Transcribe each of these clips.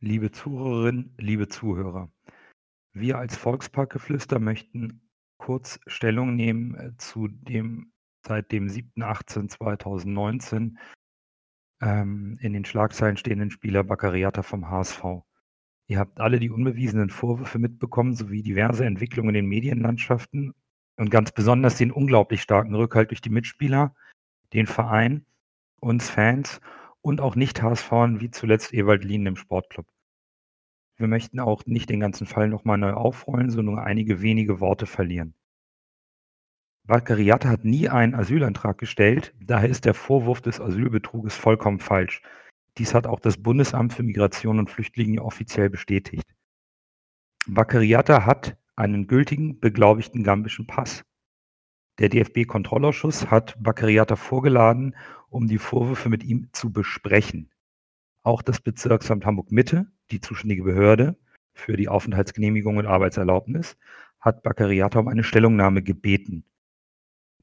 Liebe Zuhörerinnen, liebe Zuhörer, wir als Volksparkgeflüster möchten kurz Stellung nehmen äh, zu dem seit dem 7.18.2019 ähm, in den Schlagzeilen stehenden Spieler Baccariata vom HSV. Ihr habt alle die unbewiesenen Vorwürfe mitbekommen, sowie diverse Entwicklungen in den Medienlandschaften und ganz besonders den unglaublich starken Rückhalt durch die Mitspieler, den Verein, uns Fans und auch Nicht-HSVern wie zuletzt Ewald Lien im Sportclub. Wir möchten auch nicht den ganzen Fall nochmal neu aufrollen, sondern nur einige wenige Worte verlieren. Baccariata hat nie einen Asylantrag gestellt, daher ist der Vorwurf des Asylbetruges vollkommen falsch. Dies hat auch das Bundesamt für Migration und Flüchtlinge offiziell bestätigt. Baccariata hat einen gültigen, beglaubigten gambischen Pass. Der DFB-Kontrollausschuss hat Baccariata vorgeladen, um die Vorwürfe mit ihm zu besprechen. Auch das Bezirksamt Hamburg-Mitte, die zuständige Behörde für die Aufenthaltsgenehmigung und Arbeitserlaubnis, hat Baccariata um eine Stellungnahme gebeten.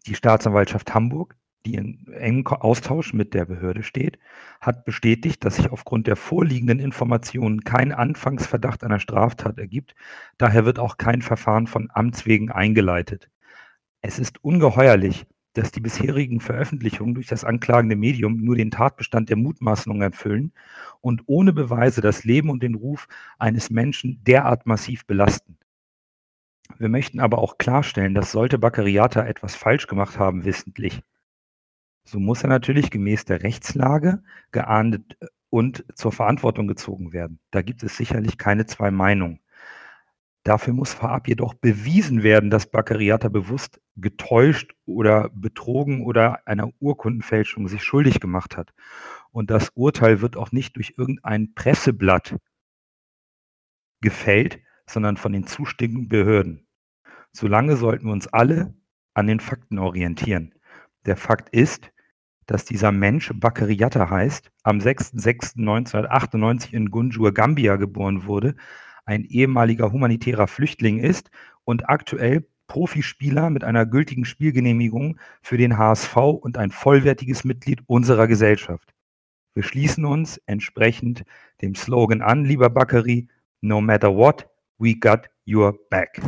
Die Staatsanwaltschaft Hamburg, die in engem Austausch mit der Behörde steht, hat bestätigt, dass sich aufgrund der vorliegenden Informationen kein Anfangsverdacht einer Straftat ergibt. Daher wird auch kein Verfahren von Amts wegen eingeleitet. Es ist ungeheuerlich, dass die bisherigen Veröffentlichungen durch das anklagende Medium nur den Tatbestand der Mutmaßung erfüllen und ohne Beweise das Leben und den Ruf eines Menschen derart massiv belasten. Wir möchten aber auch klarstellen, dass sollte Baccariata etwas falsch gemacht haben, wissentlich, so muss er natürlich gemäß der Rechtslage geahndet und zur Verantwortung gezogen werden. Da gibt es sicherlich keine zwei Meinungen. Dafür muss vorab jedoch bewiesen werden, dass Baccariata bewusst getäuscht oder betrogen oder einer Urkundenfälschung sich schuldig gemacht hat. Und das Urteil wird auch nicht durch irgendein Presseblatt gefällt, sondern von den zustimmenden Behörden. Solange sollten wir uns alle an den Fakten orientieren. Der Fakt ist, dass dieser Mensch Baccariata heißt, am 6.6.1998 in Gunjur, Gambia geboren wurde, ein ehemaliger humanitärer Flüchtling ist und aktuell Profispieler mit einer gültigen Spielgenehmigung für den HSV und ein vollwertiges Mitglied unserer Gesellschaft. Wir schließen uns entsprechend dem Slogan an, lieber Bakkeri, no matter what, we got your back.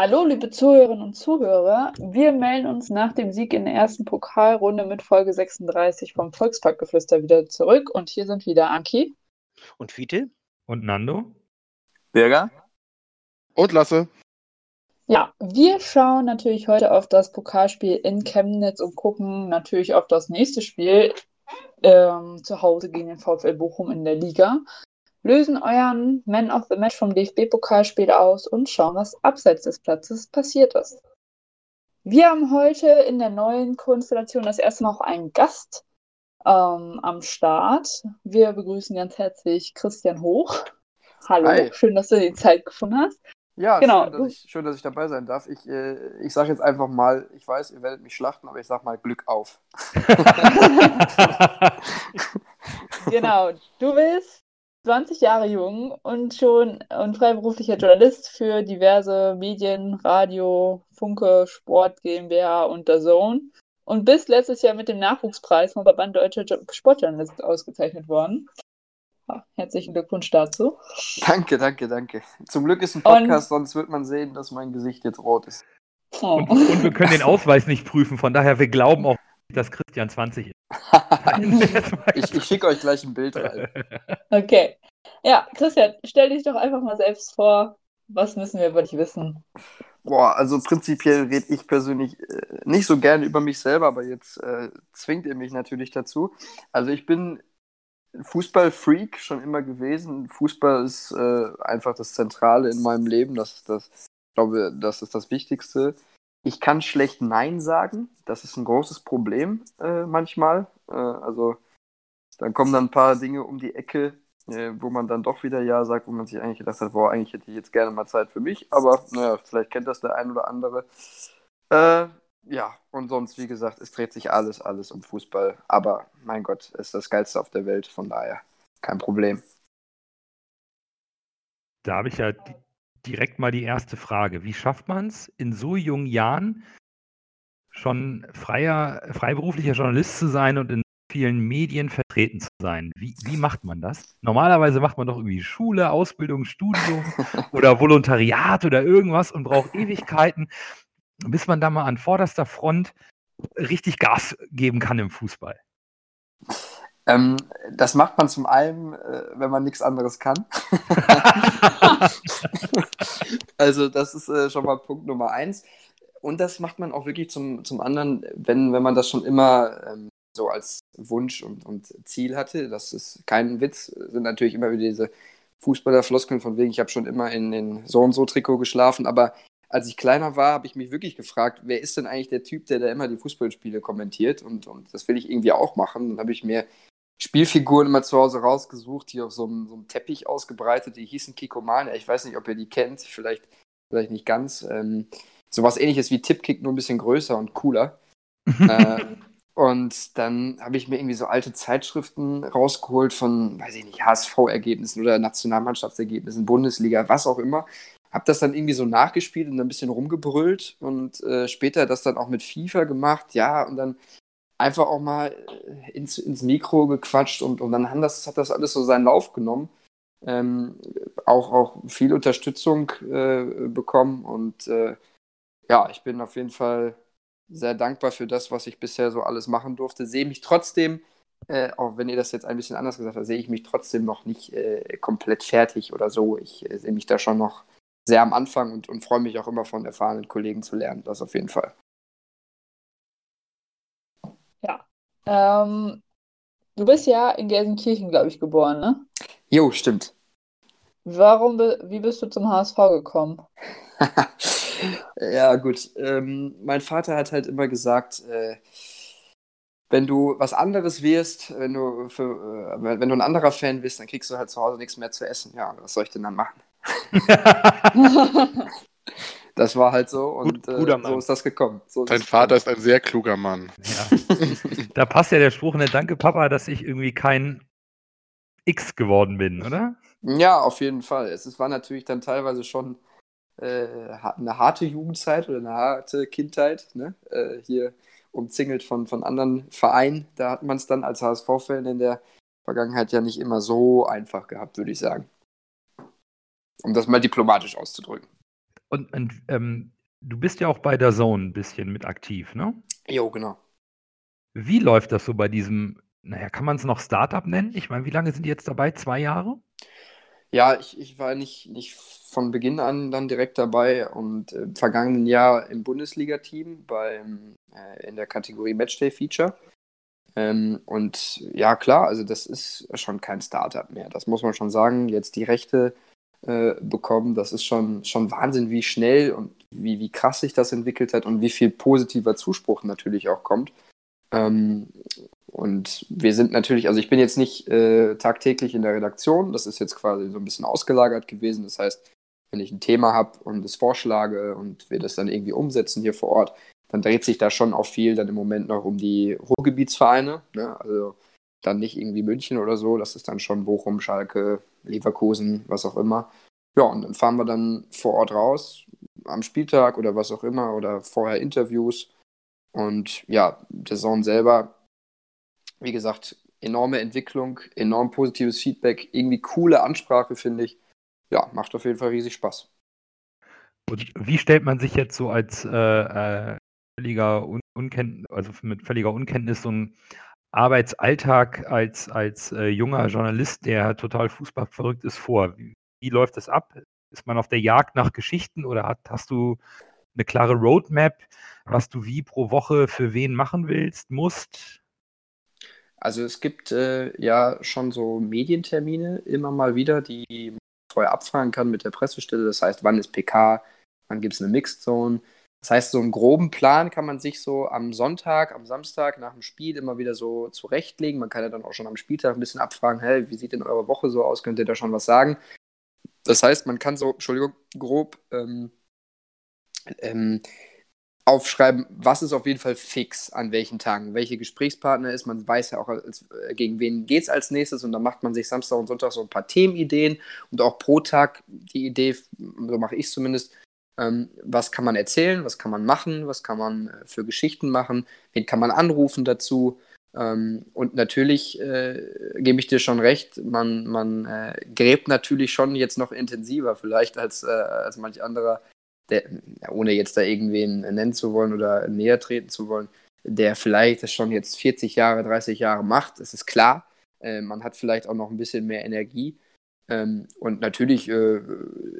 Hallo, liebe Zuhörerinnen und Zuhörer. Wir melden uns nach dem Sieg in der ersten Pokalrunde mit Folge 36 vom Volksparkgeflüster wieder zurück. Und hier sind wieder Anki. Und Fiete. Und Nando. Birger. Und Lasse. Ja, wir schauen natürlich heute auf das Pokalspiel in Chemnitz und gucken natürlich auf das nächste Spiel ähm, zu Hause gegen den VfL Bochum in der Liga lösen euren Man of the Match vom DFB-Pokalspiel aus und schauen, was abseits des Platzes passiert ist. Wir haben heute in der neuen Konstellation das erste Mal auch einen Gast ähm, am Start. Wir begrüßen ganz herzlich Christian Hoch. Hallo, Hi. schön, dass du die Zeit gefunden hast. Ja, genau. schön, dass ich, schön, dass ich dabei sein darf. Ich, äh, ich sage jetzt einfach mal, ich weiß, ihr werdet mich schlachten, aber ich sage mal Glück auf. genau, du bist 20 Jahre jung und schon und freiberuflicher Journalist für diverse Medien, Radio, Funke, Sport, GmbH und der Zone. Und bist letztes Jahr mit dem Nachwuchspreis vom Verband Deutscher Sportjournalist ausgezeichnet worden. Ja, herzlichen Glückwunsch dazu. Danke, danke, danke. Zum Glück ist ein Podcast, und, sonst wird man sehen, dass mein Gesicht jetzt rot ist. Oh. Und, und, wir können den Ausweis nicht prüfen, von daher, wir glauben auch, dass Christian 20 ist. ich, ich schicke euch gleich ein Bild rein. Okay. Ja, Christian, stell dich doch einfach mal selbst vor. Was müssen wir über dich wissen? Boah, also prinzipiell rede ich persönlich äh, nicht so gerne über mich selber, aber jetzt äh, zwingt ihr mich natürlich dazu. Also ich bin Fußballfreak schon immer gewesen. Fußball ist äh, einfach das Zentrale in meinem Leben. Das ist das, ich glaube, das ist das Wichtigste. Ich kann schlecht Nein sagen. Das ist ein großes Problem äh, manchmal. Äh, also dann kommen dann ein paar Dinge um die Ecke, äh, wo man dann doch wieder Ja sagt, wo man sich eigentlich gedacht hat, boah, eigentlich hätte ich jetzt gerne mal Zeit für mich. Aber naja, vielleicht kennt das der ein oder andere. Äh, ja, und sonst, wie gesagt, es dreht sich alles, alles um Fußball. Aber mein Gott, es ist das Geilste auf der Welt, von daher kein Problem. Da habe ich ja direkt mal die erste Frage. Wie schafft man es in so jungen Jahren schon freier, freiberuflicher Journalist zu sein und in vielen Medien vertreten zu sein? Wie, wie macht man das? Normalerweise macht man doch irgendwie Schule, Ausbildung, Studium oder Volontariat oder irgendwas und braucht Ewigkeiten, bis man da mal an vorderster Front richtig Gas geben kann im Fußball. Ähm, das macht man zum einen, äh, wenn man nichts anderes kann. also das ist äh, schon mal Punkt Nummer eins. Und das macht man auch wirklich zum, zum anderen, wenn, wenn man das schon immer ähm, so als Wunsch und, und Ziel hatte. Das ist kein Witz, sind natürlich immer wieder diese Fußballerfloskeln von wegen, ich habe schon immer in den so und so Trikot geschlafen, aber als ich kleiner war, habe ich mich wirklich gefragt, wer ist denn eigentlich der Typ, der da immer die Fußballspiele kommentiert und, und das will ich irgendwie auch machen. Dann habe ich mir Spielfiguren immer zu Hause rausgesucht, die auf so einem, so einem Teppich ausgebreitet, die hießen Kikomania. Ich weiß nicht, ob ihr die kennt, vielleicht, vielleicht nicht ganz. Ähm, sowas ähnliches wie Tipkick, nur ein bisschen größer und cooler. äh, und dann habe ich mir irgendwie so alte Zeitschriften rausgeholt von, weiß ich nicht, HSV-Ergebnissen oder Nationalmannschaftsergebnissen, Bundesliga, was auch immer. Habe das dann irgendwie so nachgespielt und ein bisschen rumgebrüllt und äh, später das dann auch mit FIFA gemacht, ja, und dann einfach auch mal äh, ins, ins Mikro gequatscht und, und dann das, hat das alles so seinen Lauf genommen. Ähm, auch, auch viel Unterstützung äh, bekommen und äh, ja, ich bin auf jeden Fall sehr dankbar für das, was ich bisher so alles machen durfte. Sehe mich trotzdem, äh, auch wenn ihr das jetzt ein bisschen anders gesagt habt, sehe ich mich trotzdem noch nicht äh, komplett fertig oder so. Ich äh, sehe mich da schon noch sehr am Anfang und, und freue mich auch immer von erfahrenen Kollegen zu lernen. Das auf jeden Fall. Ähm, du bist ja in Gelsenkirchen, glaube ich, geboren, ne? Jo, stimmt. Warum, wie bist du zum HSV gekommen? ja, gut. Ähm, mein Vater hat halt immer gesagt, äh, wenn du was anderes wirst, wenn du, für, äh, wenn du ein anderer Fan bist, dann kriegst du halt zu Hause nichts mehr zu essen. Ja, was soll ich denn dann machen? Das war halt so und Gut, äh, so ist das gekommen. So Dein Vater ist ein sehr kluger Mann. Ja. da passt ja der Spruch, ne, danke Papa, dass ich irgendwie kein X geworden bin, oder? Ja, auf jeden Fall. Es, es war natürlich dann teilweise schon äh, eine harte Jugendzeit oder eine harte Kindheit. Ne? Äh, hier umzingelt von, von anderen Vereinen. Da hat man es dann als HSV-Fan in der Vergangenheit ja nicht immer so einfach gehabt, würde ich sagen. Um das mal diplomatisch auszudrücken. Und, und ähm, du bist ja auch bei der Zone ein bisschen mit aktiv, ne? Jo, genau. Wie läuft das so bei diesem, naja, kann man es noch Startup nennen? Ich meine, wie lange sind die jetzt dabei? Zwei Jahre? Ja, ich, ich war nicht, nicht von Beginn an dann direkt dabei und im vergangenen Jahr im Bundesliga-Team äh, in der Kategorie Matchday Feature. Ähm, und ja, klar, also das ist schon kein Startup mehr. Das muss man schon sagen. Jetzt die Rechte äh, bekommen. Das ist schon, schon Wahnsinn, wie schnell und wie, wie krass sich das entwickelt hat und wie viel positiver Zuspruch natürlich auch kommt. Ähm, und wir sind natürlich, also ich bin jetzt nicht äh, tagtäglich in der Redaktion, das ist jetzt quasi so ein bisschen ausgelagert gewesen. Das heißt, wenn ich ein Thema habe und es vorschlage und wir das dann irgendwie umsetzen hier vor Ort, dann dreht sich da schon auch viel dann im Moment noch um die Ruhrgebietsvereine. Ne? Also dann nicht irgendwie München oder so, das ist dann schon Bochum, Schalke, Leverkusen, was auch immer. Ja, und dann fahren wir dann vor Ort raus, am Spieltag oder was auch immer, oder vorher Interviews. Und ja, der Saison selber, wie gesagt, enorme Entwicklung, enorm positives Feedback, irgendwie coole Ansprache, finde ich. Ja, macht auf jeden Fall riesig Spaß. Und wie stellt man sich jetzt so als äh, äh, völliger Un Unkenntnis, also mit völliger Unkenntnis so ein Arbeitsalltag als, als äh, junger Journalist, der total fußballverrückt ist, vor? Wie, wie, läuft das ab? Ist man auf der Jagd nach Geschichten oder hat, hast du eine klare Roadmap, was du wie pro Woche für wen machen willst, musst? Also es gibt äh, ja schon so Medientermine immer mal wieder, die man vorher abfragen kann mit der Pressestelle. Das heißt, wann ist PK, wann gibt es eine Mixed Zone, das heißt, so einen groben Plan kann man sich so am Sonntag, am Samstag nach dem Spiel immer wieder so zurechtlegen. Man kann ja dann auch schon am Spieltag ein bisschen abfragen, hey, wie sieht denn eure Woche so aus? Könnt ihr da schon was sagen? Das heißt, man kann so, Entschuldigung, grob ähm, ähm, aufschreiben, was ist auf jeden Fall fix an welchen Tagen, welche Gesprächspartner ist. Man weiß ja auch, als, äh, gegen wen geht es als nächstes und dann macht man sich Samstag und Sonntag so ein paar Themenideen und auch pro Tag die Idee, so mache ich es zumindest, ähm, was kann man erzählen, was kann man machen, was kann man äh, für Geschichten machen, wen kann man anrufen dazu. Ähm, und natürlich äh, gebe ich dir schon recht, man, man äh, gräbt natürlich schon jetzt noch intensiver vielleicht als, äh, als manch anderer der, ohne jetzt da irgendwen nennen zu wollen oder näher treten zu wollen, der vielleicht das schon jetzt 40 Jahre, 30 Jahre macht, das ist klar. Äh, man hat vielleicht auch noch ein bisschen mehr Energie. Ähm, und natürlich äh,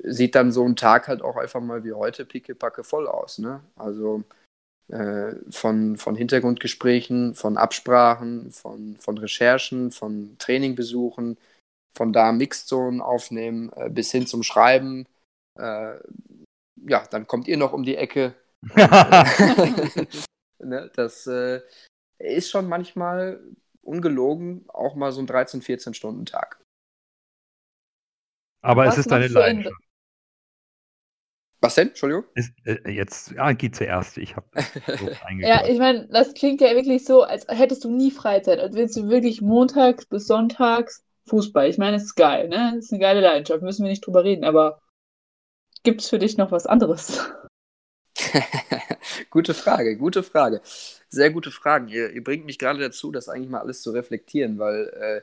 sieht dann so ein Tag halt auch einfach mal wie heute pickepacke voll aus. Ne? Also äh, von, von Hintergrundgesprächen, von Absprachen, von, von Recherchen, von Trainingbesuchen, von da Mixed Zone aufnehmen, äh, bis hin zum Schreiben. Äh, ja, dann kommt ihr noch um die Ecke. ne, das äh, ist schon manchmal ungelogen auch mal so ein 13, 14 Stunden Tag. Aber Was es ist deine Leidenschaft. Was denn? Entschuldigung? Ist, äh, jetzt, ja, geht zuerst. Ich habe so Ja, ich meine, das klingt ja wirklich so, als hättest du nie Freizeit. Als willst du wirklich montags bis sonntags Fußball. Ich meine, es ist geil, ne? Das ist eine geile Leidenschaft, müssen wir nicht drüber reden, aber Gibt es für dich noch was anderes? gute Frage, gute Frage. Sehr gute Fragen. Ihr, ihr, bringt mich gerade dazu, das eigentlich mal alles zu reflektieren, weil äh,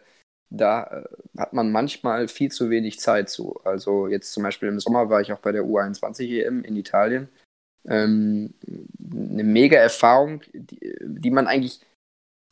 da äh, hat man manchmal viel zu wenig Zeit zu. Also jetzt zum Beispiel im Sommer war ich auch bei der U21 EM in Italien. Ähm, eine mega Erfahrung, die, die man eigentlich,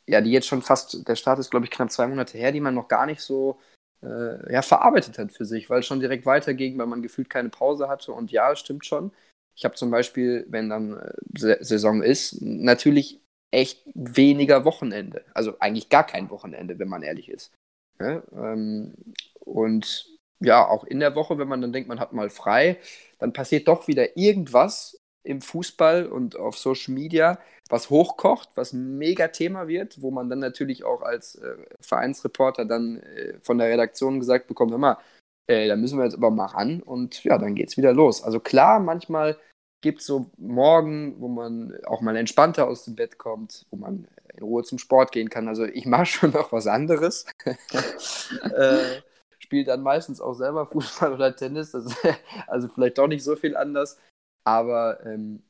ja, die jetzt schon fast, der Start ist glaube ich knapp zwei Monate her, die man noch gar nicht so äh, ja, verarbeitet hat für sich, weil es schon direkt weiterging, weil man gefühlt keine Pause hatte. Und ja, stimmt schon. Ich habe zum Beispiel, wenn dann äh, Saison ist, natürlich echt weniger Wochenende. Also eigentlich gar kein Wochenende, wenn man ehrlich ist. Ja, ähm, und ja, auch in der Woche, wenn man dann denkt, man hat mal frei, dann passiert doch wieder irgendwas im Fußball und auf Social Media, was hochkocht, was ein mega Thema wird, wo man dann natürlich auch als äh, Vereinsreporter dann äh, von der Redaktion gesagt bekommt, hör mal, äh, da müssen wir jetzt aber mal ran und ja, dann geht's wieder los. Also klar, manchmal gibt es so Morgen, wo man auch mal entspannter aus dem Bett kommt, wo man in Ruhe zum Sport gehen kann. Also ich mache schon noch was anderes. äh, Spiele dann meistens auch selber Fußball oder Tennis, ist, also vielleicht doch nicht so viel anders. Aber ähm,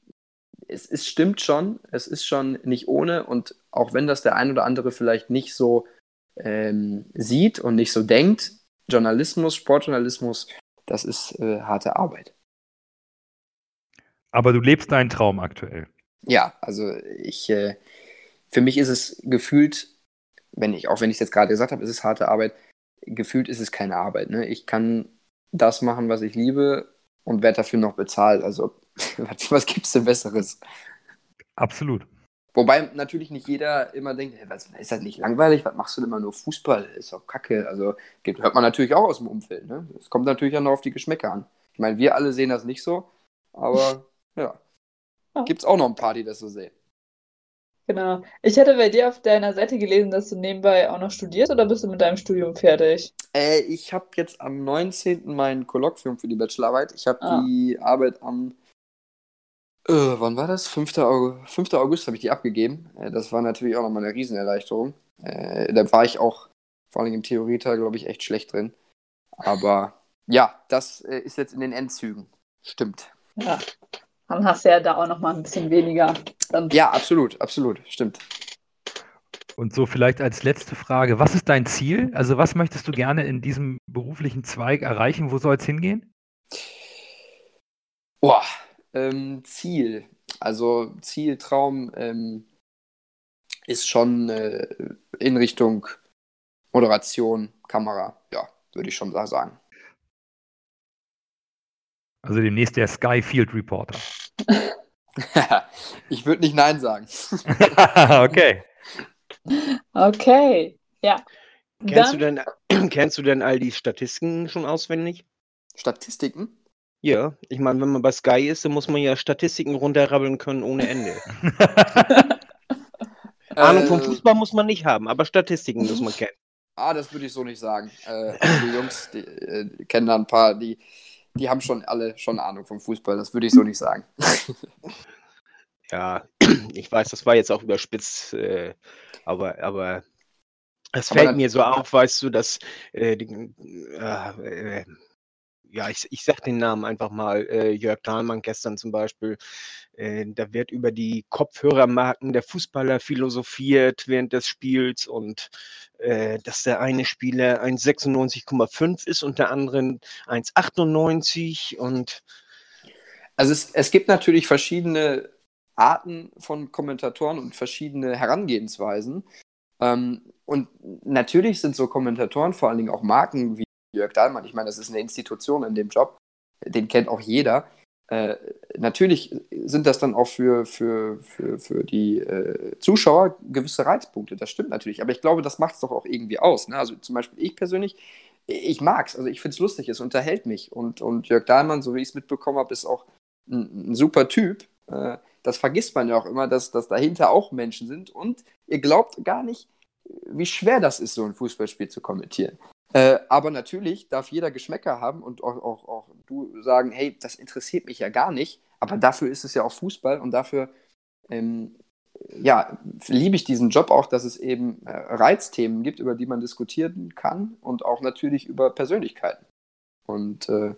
es, es stimmt schon, es ist schon nicht ohne und auch wenn das der ein oder andere vielleicht nicht so ähm, sieht und nicht so denkt, Journalismus, Sportjournalismus, das ist äh, harte Arbeit. Aber du lebst deinen Traum aktuell. Ja, also ich, äh, für mich ist es gefühlt, wenn ich, auch wenn ich es jetzt gerade gesagt habe, ist es harte Arbeit, gefühlt ist es keine Arbeit. Ne? Ich kann das machen, was ich liebe und werde dafür noch bezahlt. Also was, was gibt es denn Besseres? Absolut. Wobei natürlich nicht jeder immer denkt, hey, was, ist das nicht langweilig? Was machst du denn immer nur Fußball? Ist doch kacke. Also geht, hört man natürlich auch aus dem Umfeld. Ne? Es kommt natürlich auch noch auf die Geschmäcker an. Ich meine, wir alle sehen das nicht so, aber ja. Gibt es auch noch ein paar, die das so sehen. Genau. Ich hatte bei dir auf deiner Seite gelesen, dass du nebenbei auch noch studierst oder bist du mit deinem Studium fertig? Äh, ich habe jetzt am 19. mein Kolloquium für die Bachelorarbeit. Ich habe ah. die Arbeit am äh, wann war das? 5. August, 5. August habe ich die abgegeben. Äh, das war natürlich auch nochmal eine Riesenerleichterung. Äh, da war ich auch vor allem im Theorieteil, glaube ich, echt schlecht drin. Aber ja, das äh, ist jetzt in den Endzügen. Stimmt. Ja, dann hast du ja da auch nochmal ein bisschen weniger. Dann ja, absolut, absolut, stimmt. Und so vielleicht als letzte Frage, was ist dein Ziel? Also was möchtest du gerne in diesem beruflichen Zweig erreichen? Wo soll es hingehen? Boah, ähm, Ziel. Also Zieltraum ähm, ist schon äh, in Richtung Moderation, Kamera, ja, würde ich schon sagen. Also demnächst der Sky Field Reporter. ich würde nicht Nein sagen. okay. Okay, ja. Kennst, Dann... du denn, kennst du denn all die Statistiken schon auswendig? Statistiken? Ja, ich meine, wenn man bei Sky ist, dann muss man ja Statistiken runterrabbeln können ohne Ende. Ahnung vom äh. Fußball muss man nicht haben, aber Statistiken muss man kennen. Ah, das würde ich so nicht sagen. Äh, die Jungs, die äh, kennen da ein paar, die, die haben schon alle schon Ahnung vom Fußball. Das würde ich so nicht sagen. Ja, ich weiß, das war jetzt auch überspitzt, äh, aber, aber es fällt dann- mir so auf, weißt du, dass äh, die, äh, äh, ja, ich, ich sag den Namen einfach mal, äh, Jörg Dahlmann gestern zum Beispiel, äh, da wird über die Kopfhörermarken der Fußballer philosophiert während des Spiels und äh, dass der eine Spieler 1,96,5 ist und der andere 1,98 und Also es, es gibt natürlich verschiedene Arten von Kommentatoren und verschiedene Herangehensweisen. Ähm, und natürlich sind so Kommentatoren, vor allen Dingen auch Marken wie Jörg Dahlmann, ich meine, das ist eine Institution in dem Job, den kennt auch jeder. Äh, natürlich sind das dann auch für, für, für, für die äh, Zuschauer gewisse Reizpunkte, das stimmt natürlich. Aber ich glaube, das macht es doch auch irgendwie aus. Ne? Also zum Beispiel ich persönlich, ich mag es, also ich finde es lustig, es unterhält mich. Und, und Jörg Dahlmann, so wie ich es mitbekommen habe, ist auch ein, ein super Typ. Äh, das vergisst man ja auch immer, dass, dass dahinter auch Menschen sind. Und ihr glaubt gar nicht, wie schwer das ist, so ein Fußballspiel zu kommentieren. Äh, aber natürlich darf jeder Geschmäcker haben und auch, auch, auch du sagen, hey, das interessiert mich ja gar nicht. Aber dafür ist es ja auch Fußball und dafür ähm, ja, liebe ich diesen Job auch, dass es eben äh, Reizthemen gibt, über die man diskutieren kann und auch natürlich über Persönlichkeiten. Und äh,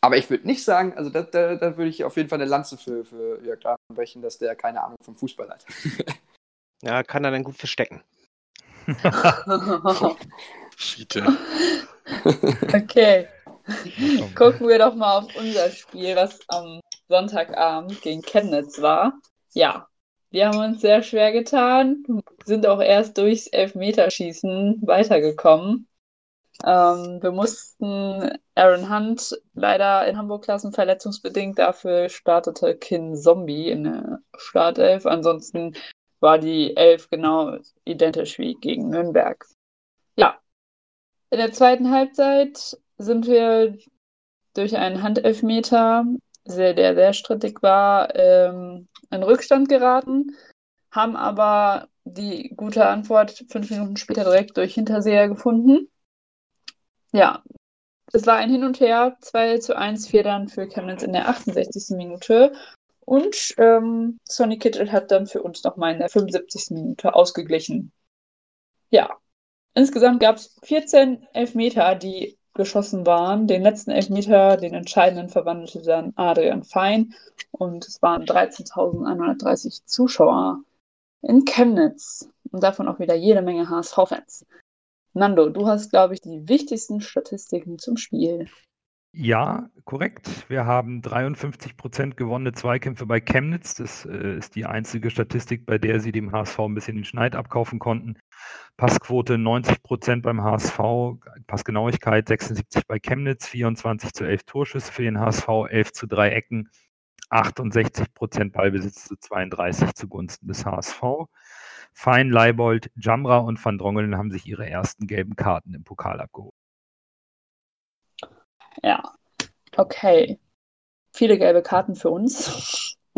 aber ich würde nicht sagen, also da, da, da würde ich auf jeden Fall eine Lanze für, für Jörg Dahlmann brechen, dass der keine Ahnung vom Fußball hat. ja, kann er dann gut verstecken. Schiete. okay. Gucken wir doch mal auf unser Spiel, was am Sonntagabend gegen Chemnitz war. Ja, wir haben uns sehr schwer getan, sind auch erst durchs Elfmeterschießen weitergekommen. Ähm, wir mussten Aaron Hunt leider in Hamburg lassen, verletzungsbedingt. Dafür startete Kin Zombie in der Startelf. Ansonsten war die Elf genau identisch wie gegen Nürnberg. Ja, in der zweiten Halbzeit sind wir durch einen Handelfmeter, sehr, der sehr strittig war, ähm, in Rückstand geraten, haben aber die gute Antwort fünf Minuten später direkt durch Hinterseher gefunden. Ja, es war ein Hin und Her, 2 zu 1 Federn für Chemnitz in der 68. Minute. Und ähm, Sonny Kittel hat dann für uns nochmal in der 75. Minute ausgeglichen. Ja, insgesamt gab es 14 Elfmeter, die geschossen waren. Den letzten Elfmeter, den entscheidenden, verwandelte dann Adrian Fein. Und es waren 13.130 Zuschauer in Chemnitz. Und davon auch wieder jede Menge HSV-Fans. Nando, du hast, glaube ich, die wichtigsten Statistiken zum Spiel. Ja, korrekt. Wir haben 53 Prozent gewonnene Zweikämpfe bei Chemnitz. Das äh, ist die einzige Statistik, bei der sie dem HSV ein bisschen den Schneid abkaufen konnten. Passquote 90 Prozent beim HSV, Passgenauigkeit 76 bei Chemnitz, 24 zu 11 Torschüsse für den HSV, 11 zu 3 Ecken, 68 Prozent Ballbesitz zu 32 zugunsten des HSV. Fein, Leibold, Jamra und Van Drongelen haben sich ihre ersten gelben Karten im Pokal abgeholt. Ja, okay. Viele gelbe Karten für uns.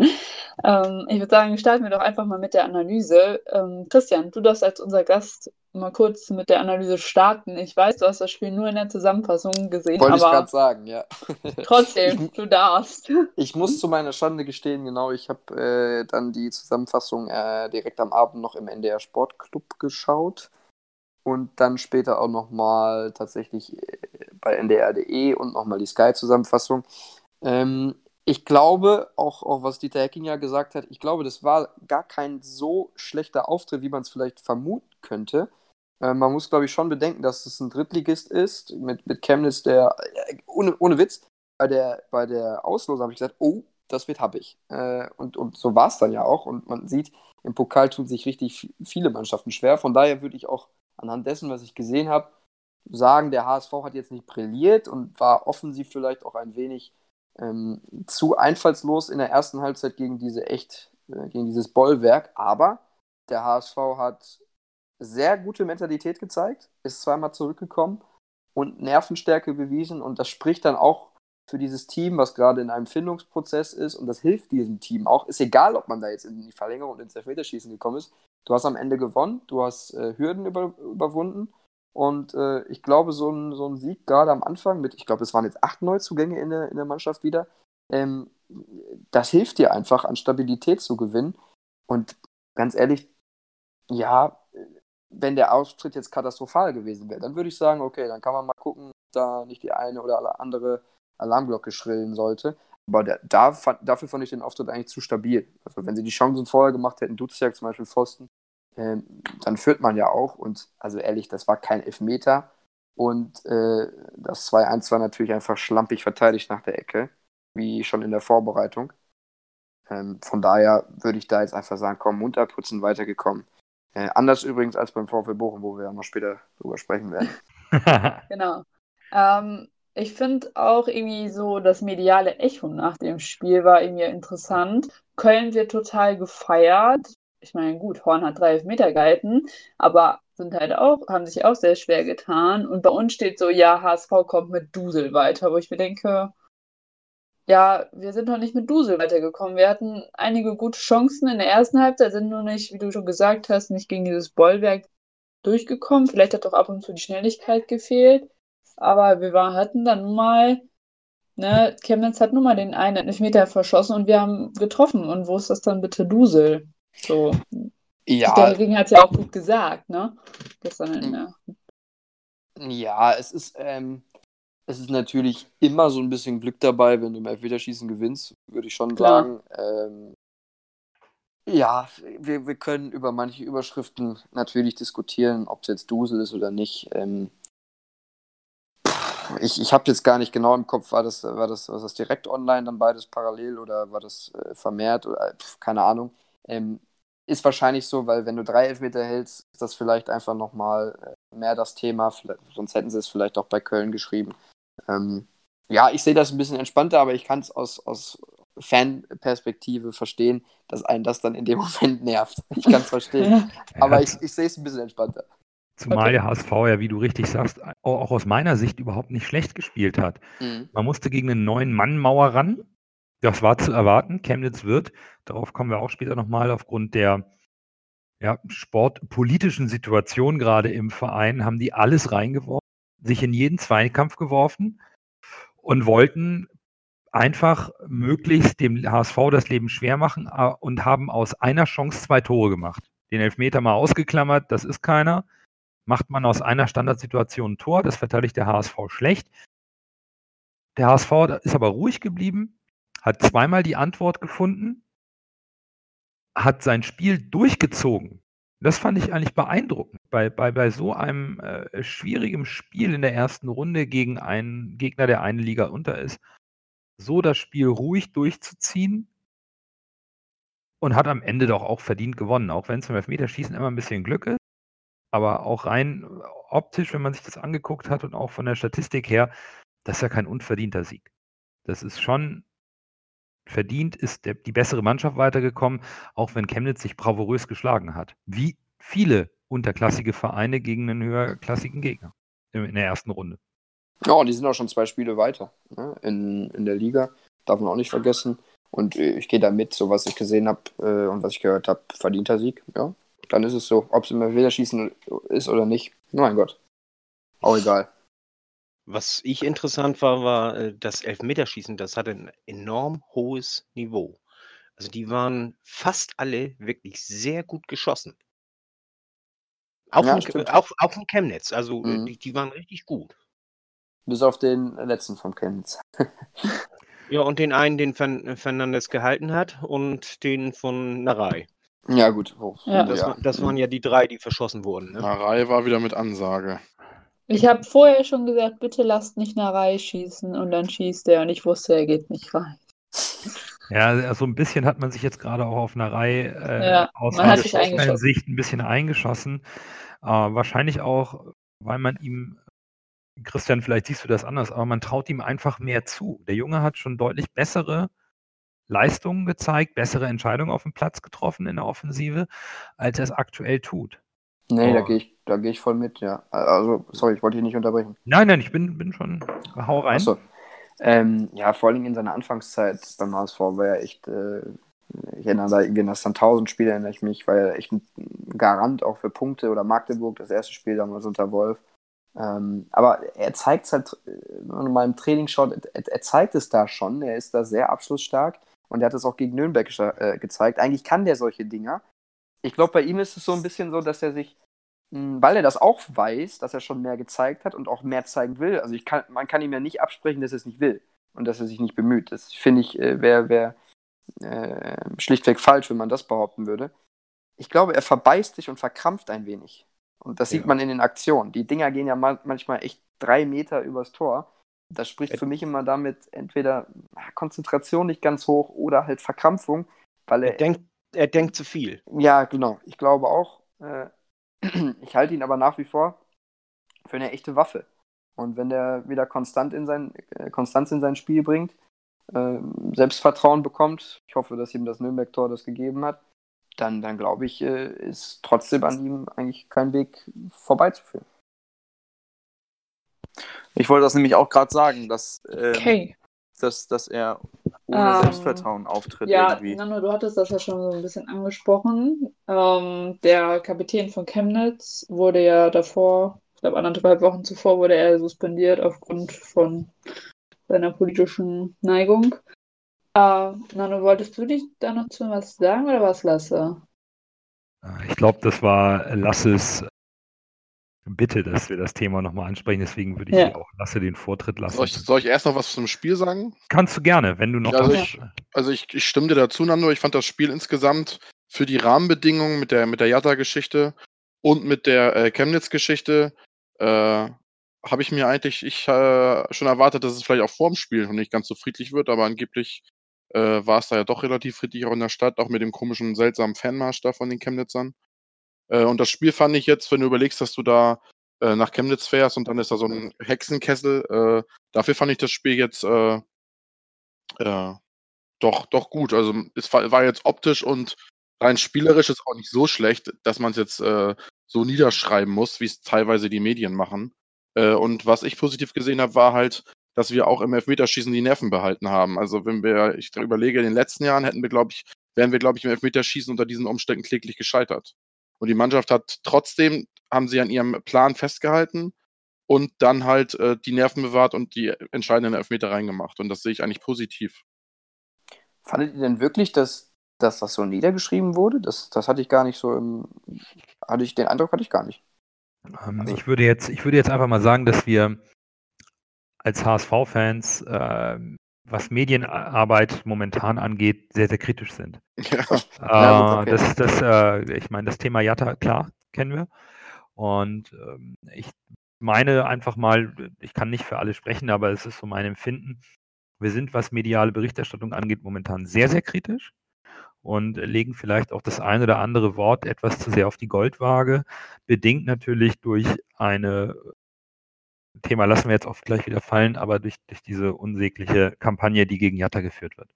ähm, ich würde sagen, starten wir doch einfach mal mit der Analyse. Ähm, Christian, du darfst als unser Gast mal kurz mit der Analyse starten. Ich weiß, du hast das Spiel nur in der Zusammenfassung gesehen, Wollte ich gerade sagen, ja. trotzdem, du darfst. Ich muss zu meiner Schande gestehen, genau, ich habe äh, dann die Zusammenfassung äh, direkt am Abend noch im NDR Sportclub geschaut und dann später auch nochmal tatsächlich äh, bei ndr.de und nochmal die Sky-Zusammenfassung. Ähm, ich glaube, auch, auch was Dieter Hecking ja gesagt hat, ich glaube, das war gar kein so schlechter Auftritt, wie man es vielleicht vermuten könnte. Äh, man muss, glaube ich, schon bedenken, dass es ein Drittligist ist, mit, mit Chemnitz, der, äh, ohne, ohne Witz, bei der, bei der Auslosung habe ich gesagt, oh, das wird happig. Äh, und, und so war es dann ja auch. Und man sieht, im Pokal tun sich richtig viele Mannschaften schwer. Von daher würde ich auch anhand dessen, was ich gesehen habe, sagen, der HSV hat jetzt nicht brilliert und war offensiv vielleicht auch ein wenig ähm, zu einfallslos in der ersten Halbzeit gegen diese echt, äh, gegen dieses Bollwerk. Aber der HSV hat sehr gute Mentalität gezeigt, ist zweimal zurückgekommen und Nervenstärke bewiesen und das spricht dann auch für dieses Team, was gerade in einem Findungsprozess ist und das hilft diesem Team auch. Ist egal, ob man da jetzt in die Verlängerung und ins Elfmeterschießen gekommen ist. Du hast am Ende gewonnen, du hast äh, Hürden über, überwunden und äh, ich glaube, so ein, so ein Sieg gerade am Anfang mit, ich glaube, es waren jetzt acht Neuzugänge in der, in der Mannschaft wieder, ähm, das hilft dir einfach, an Stabilität zu gewinnen. Und ganz ehrlich, ja, wenn der Austritt jetzt katastrophal gewesen wäre, dann würde ich sagen, okay, dann kann man mal gucken, ob da nicht die eine oder andere Alarmglocke schrillen sollte. Aber da, da dafür fand ich den Auftritt eigentlich zu stabil. Also wenn sie die Chancen vorher gemacht hätten, Duziak zum Beispiel Pfosten, äh, dann führt man ja auch. Und also ehrlich, das war kein Elfmeter. Und äh, das 2-1 war natürlich einfach schlampig verteidigt nach der Ecke, wie schon in der Vorbereitung. Ähm, von daher würde ich da jetzt einfach sagen, komm, munter putzen, weitergekommen. Äh, anders übrigens als beim VfL Bochum, wo wir ja noch später drüber sprechen werden. genau. Ähm, ich finde auch irgendwie so das mediale Echo nach dem Spiel war irgendwie interessant. Köln wird total gefeiert. Ich meine, gut, Horn hat drei Meter gehalten, aber sind halt auch, haben sich auch sehr schwer getan. Und bei uns steht so, ja, HSV kommt mit Dusel weiter, wo ich mir denke, ja, wir sind noch nicht mit Dusel weitergekommen. Wir hatten einige gute Chancen in der ersten Halbzeit, sind nur nicht, wie du schon gesagt hast, nicht gegen dieses Bollwerk durchgekommen. Vielleicht hat doch ab und zu die Schnelligkeit gefehlt. Aber wir war, hatten dann mal, ne, Chemnitz hat nun mal den einen Meter verschossen und wir haben getroffen. Und wo ist das dann bitte Dusel? So. Ja. Der Ring hat es ja auch gut gesagt, ne? Gestern. Ja, es ist, ähm, es ist natürlich immer so ein bisschen Glück dabei, wenn du im Elfmeterschießen gewinnst, würde ich schon Klar. sagen. Ähm, ja, wir, wir können über manche Überschriften natürlich diskutieren, ob es jetzt Dusel ist oder nicht. Ähm, ich ich habe jetzt gar nicht genau im Kopf, war das, war das, war das direkt online dann beides parallel oder war das äh, vermehrt oder pf, keine Ahnung. Ähm, ist wahrscheinlich so, weil wenn du drei Elfmeter hältst, ist das vielleicht einfach nochmal äh, mehr das Thema. Vielleicht, sonst hätten sie es vielleicht auch bei Köln geschrieben. Ähm, ja, ich sehe das ein bisschen entspannter, aber ich kann es aus, aus Fanperspektive verstehen, dass einen das dann in dem Moment nervt. Ich kann es verstehen. aber ich, ich sehe es ein bisschen entspannter. Zumal der HSV ja, wie du richtig sagst, auch aus meiner Sicht überhaupt nicht schlecht gespielt hat. Mhm. Man musste gegen eine neuen Mann-Mauer ran. Das war zu erwarten. Chemnitz wird, darauf kommen wir auch später nochmal, aufgrund der ja, sportpolitischen Situation gerade im Verein, haben die alles reingeworfen sich in jeden Zweikampf geworfen und wollten einfach möglichst dem HSV das Leben schwer machen und haben aus einer Chance zwei Tore gemacht. Den Elfmeter mal ausgeklammert, das ist keiner. Macht man aus einer Standardsituation ein Tor, das verteidigt der HSV schlecht. Der HSV ist aber ruhig geblieben, hat zweimal die Antwort gefunden, hat sein Spiel durchgezogen das fand ich eigentlich beeindruckend, bei, bei, bei so einem äh, schwierigen Spiel in der ersten Runde gegen einen Gegner, der eine Liga unter ist, so das Spiel ruhig durchzuziehen und hat am Ende doch auch verdient gewonnen, auch wenn es beim Elfmeterschießen immer ein bisschen Glück ist. Aber auch rein optisch, wenn man sich das angeguckt hat und auch von der Statistik her, das ist ja kein unverdienter Sieg. Das ist schon verdient ist der, die bessere Mannschaft weitergekommen, auch wenn Chemnitz sich bravourös geschlagen hat. Wie viele unterklassige Vereine gegen einen höherklassigen Gegner in der ersten Runde. Ja, und die sind auch schon zwei Spiele weiter ne? in, in der Liga. Darf man auch nicht vergessen. Und äh, ich gehe da mit, so was ich gesehen habe äh, und was ich gehört habe, verdienter Sieg. Ja, dann ist es so. Ob es immer wieder schießen ist oder nicht, mein Gott. Auch egal. Was ich interessant war, war äh, das Elfmeterschießen. Das hatte ein enorm hohes Niveau. Also die waren fast alle wirklich sehr gut geschossen. Auch, ja, von, auch, auch von Chemnitz. Also mhm. die, die waren richtig gut. Bis auf den letzten vom Chemnitz. ja, und den einen, den Fernandes gehalten hat und den von Narei. Ja, gut. Oh, ja. Das, ja. das, waren ja die drei, die verschossen wurden. Ne? Narei war wieder mit Ansage. Ich habe vorher schon gesagt, bitte lasst nicht nach Reihe schießen und dann schießt er und ich wusste, er geht nicht rein. Ja, so ein bisschen hat man sich jetzt gerade auch auf einer Reihe äh, ja, aus man Sicht ein bisschen eingeschossen. Äh, wahrscheinlich auch, weil man ihm, Christian, vielleicht siehst du das anders, aber man traut ihm einfach mehr zu. Der Junge hat schon deutlich bessere Leistungen gezeigt, bessere Entscheidungen auf dem Platz getroffen in der Offensive, als er es aktuell tut. Nee, oh. da gehe ich, geh ich voll mit, ja. Also, sorry, ich wollte dich nicht unterbrechen. Nein, nein, ich bin, bin schon. Hau rein. Achso. Ähm, ja, vor allem in seiner Anfangszeit beim HSV war er echt, äh, ich erinnere da irgendwie an das 1000 Spiel, erinnere ich mich, war er echt ein Garant auch für Punkte oder Magdeburg, das erste Spiel damals unter Wolf. Ähm, aber er zeigt es halt, wenn man mal im Training schaut, er, er, zeigt es da schon. Er ist da sehr abschlussstark und er hat es auch gegen Nürnberg äh, gezeigt. Eigentlich kann der solche Dinger. Ich glaube, bei ihm ist es so ein bisschen so, dass er sich, hm, weil er das auch weiß, dass er schon mehr gezeigt hat und auch mehr zeigen will. Also kann, man kann ihm ja nicht absprechen, dass er es nicht will und dass er sich nicht bemüht. Das finde ich, äh, wäre wär, äh, schlichtweg falsch, wenn man das behaupten würde. Ich glaube, er verbeißt sich und verkrampft ein wenig. Und das ja. sieht man in den Aktionen. Die Dinger gehen ja manchmal echt drei Meter übers Tor. Das spricht für mich immer damit entweder Konzentration nicht ganz hoch oder halt Verkrampfung, weil er. Er denkt, er denkt zu viel. Ja, genau. Ich glaube auch. Äh, ich halte ihn aber nach wie vor für eine echte Waffe. Und wenn der wieder konstant in sein, äh, Konstanz in sein Spiel bringt, äh, Selbstvertrauen bekommt, ich hoffe, dass ihm das Nürnberg-Tor das gegeben hat, dann, dann glaube ich, äh, ist trotzdem an ihm eigentlich kein Weg vorbeizuführen. Ich wollte das nämlich auch gerade sagen, dass, ähm, okay. dass, dass er ohne ähm, Selbstvertrauen auftritt. Ja, irgendwie. Nano, du hattest das ja schon so ein bisschen angesprochen. Ähm, der Kapitän von Chemnitz wurde ja davor, ich glaube anderthalb Wochen zuvor, wurde er suspendiert aufgrund von seiner politischen Neigung. Uh, Nano, wolltest du dich da noch zu was sagen oder was, Lasse? Äh, ich glaube, das war Lasses Bitte, dass wir das Thema nochmal ansprechen. Deswegen würde ich ja. auch Lasse den Vortritt lassen. Soll ich, soll ich, erst noch was zum Spiel sagen? Kannst du gerne, wenn du noch. Ja, also, ich, also ich, ich, stimme dir dazu, Nando. Ich fand das Spiel insgesamt für die Rahmenbedingungen mit der, mit der Jatta-Geschichte und mit der äh, Chemnitz-Geschichte äh, habe ich mir eigentlich ich, äh, schon erwartet, dass es vielleicht auch vorm Spiel noch nicht ganz so friedlich wird, aber angeblich äh, war es da ja doch relativ friedlich auch in der Stadt, auch mit dem komischen, seltsamen Fanmarsch da von den Chemnitzern. Äh, und das Spiel fand ich jetzt, wenn du überlegst, dass du da äh, nach Chemnitz fährst und dann ist da so ein Hexenkessel, äh, dafür fand ich das Spiel jetzt äh, äh, doch, doch gut. Also es war, war, jetzt optisch und rein spielerisch ist auch nicht so schlecht, dass man es jetzt so niederschreiben muss, wie es teilweise die Medien machen. und was ich positiv gesehen habe, war halt, dass wir auch im Elfmeterschießen die Nerven behalten haben. Also wenn wir, ich überlege, in den letzten Jahren hätten wir, glaube ich, wären wir, glaube ich, im Elfmeterschießen unter diesen Umständen kläglich gescheitert. Und die Mannschaft hat trotzdem, haben sie an ihrem Plan festgehalten und dann halt äh, die Nerven bewahrt und die entscheidenden Elfmeter reingemacht. Und das sehe ich eigentlich positiv. Fandet ihr denn wirklich, dass, dass das so niedergeschrieben wurde? Das, das hatte ich gar nicht so im. Hatte ich den Eindruck hatte ich gar nicht. Ähm, also, ich, würde jetzt, ich würde jetzt einfach mal sagen, dass wir als HSV-Fans, äh, was Medienarbeit momentan angeht, sehr, sehr kritisch sind. Ja. Äh. Das, das, äh, ich meine, das Thema Jatta, klar, kennen wir. Und ähm, ich meine einfach mal, ich kann nicht für alle sprechen, aber es ist so mein Empfinden. Wir sind, was mediale Berichterstattung angeht, momentan sehr, sehr kritisch und legen vielleicht auch das eine oder andere Wort etwas zu sehr auf die Goldwaage, bedingt natürlich durch eine Thema lassen wir jetzt oft gleich wieder fallen, aber durch, durch diese unsägliche Kampagne, die gegen Jatta geführt wird.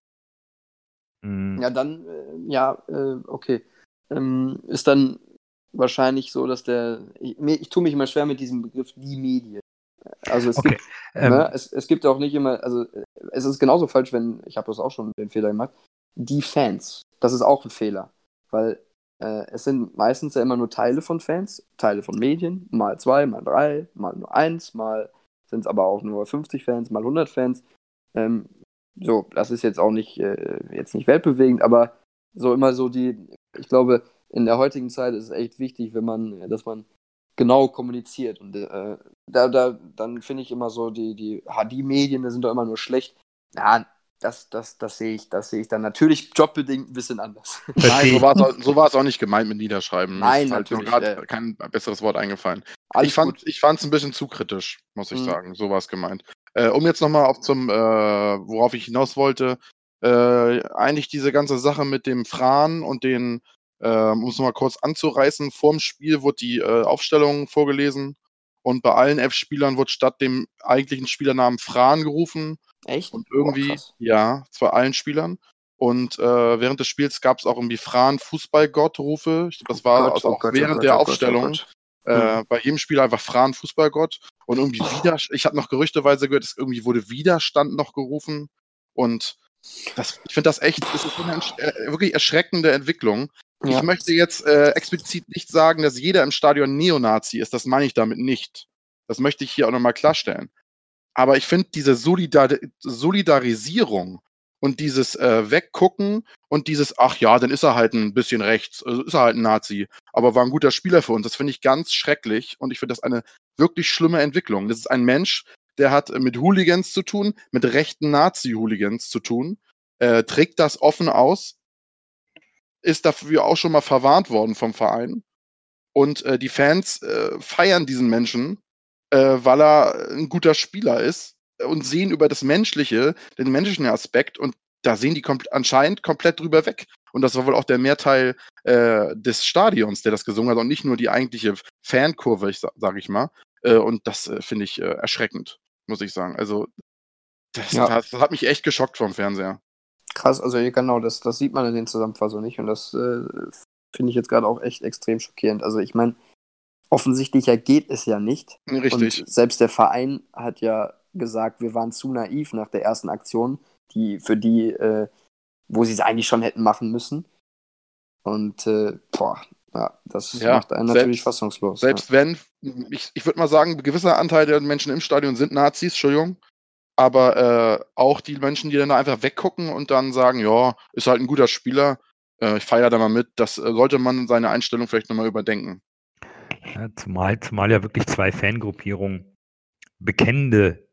Mhm. Ja, dann, äh, ja, äh, okay. Ähm, ist dann wahrscheinlich so, dass der. Ich, ich tue mich immer schwer mit diesem Begriff die Medien. Also es, okay. gibt, ähm, ne, es, es gibt auch nicht immer, also es ist genauso falsch, wenn, ich habe das auch schon den Fehler gemacht, die Fans. Das ist auch ein Fehler. Weil äh, es sind meistens ja immer nur Teile von Fans, Teile von Medien, mal zwei, mal drei, mal nur eins, mal sind es aber auch nur 50 Fans, mal 100 Fans. Ähm, so, das ist jetzt auch nicht, äh, jetzt nicht weltbewegend, aber so immer so die, ich glaube, in der heutigen Zeit ist es echt wichtig, wenn man, dass man genau kommuniziert. Und äh, da, da, dann finde ich immer so, die, die HD-Medien, sind doch immer nur schlecht. Ja, das, das, das sehe ich, das sehe ich dann natürlich jobbedingt ein bisschen anders. Nein, so war es auch, so auch nicht gemeint mit Niederschreiben. Nein, halt natürlich. Mir gerade äh, kein besseres Wort eingefallen. Ich fand es ein bisschen zu kritisch, muss ich mhm. sagen. So war es gemeint. Äh, um jetzt nochmal auf zum, äh, worauf ich hinaus wollte, äh, eigentlich diese ganze Sache mit dem Fran und den, äh, um es nochmal kurz anzureißen, vorm Spiel wurde die äh, Aufstellung vorgelesen und bei allen F-Spielern wurde statt dem eigentlichen Spielernamen Fran gerufen Echt? Und irgendwie, oh, ja, zwar allen Spielern. Und äh, während des Spiels gab es auch irgendwie Fran Fußballgott-Rufe. Das war Gott, also auch oh Gott, während oh Gott, der Aufstellung. Äh, hm. bei jedem Spieler einfach Fran Fußballgott. Und irgendwie oh. wieder, ich habe noch gerüchteweise gehört, dass irgendwie wurde Widerstand noch gerufen. Und das, ich finde das echt, das ist eine äh, wirklich erschreckende Entwicklung. Ja. Ich möchte jetzt äh, explizit nicht sagen, dass jeder im Stadion Neonazi ist. Das meine ich damit nicht. Das möchte ich hier auch nochmal klarstellen. Aber ich finde diese Solidar Solidarisierung und dieses äh, Weggucken und dieses, ach ja, dann ist er halt ein bisschen rechts, also ist er halt ein Nazi, aber war ein guter Spieler für uns. Das finde ich ganz schrecklich und ich finde das eine wirklich schlimme Entwicklung. Das ist ein Mensch, der hat mit Hooligans zu tun, mit rechten Nazi-Hooligans zu tun, äh, trägt das offen aus, ist dafür auch schon mal verwarnt worden vom Verein. Und äh, die Fans äh, feiern diesen Menschen, äh, weil er ein guter Spieler ist und sehen über das Menschliche, den menschlichen Aspekt und da sehen die kom anscheinend komplett drüber weg. Und das war wohl auch der Mehrteil äh, des Stadions, der das gesungen hat und nicht nur die eigentliche Fankurve, ich, sag ich mal. Äh, und das äh, finde ich äh, erschreckend, muss ich sagen. Also, das, ja. das, das, hat mich echt geschockt vom Fernseher. Krass, also genau, das, das sieht man in den Zusammenfassungen nicht. Und das äh, finde ich jetzt gerade auch echt extrem schockierend. Also, ich meine, offensichtlicher geht es ja nicht. Richtig. Und selbst der Verein hat ja gesagt, wir waren zu naiv nach der ersten Aktion, die für die, äh, wo sie es eigentlich schon hätten machen müssen. Und äh, boah, ja, das ja, macht einen selbst, natürlich fassungslos. Selbst ja. wenn, ich, ich würde mal sagen, ein gewisser Anteil der Menschen im Stadion sind Nazis, Entschuldigung. Aber äh, auch die Menschen, die dann da einfach weggucken und dann sagen, ja, ist halt ein guter Spieler, äh, ich feiere da mal mit, das äh, sollte man seine Einstellung vielleicht nochmal überdenken. Ja, zumal, zumal ja wirklich zwei Fangruppierungen bekennende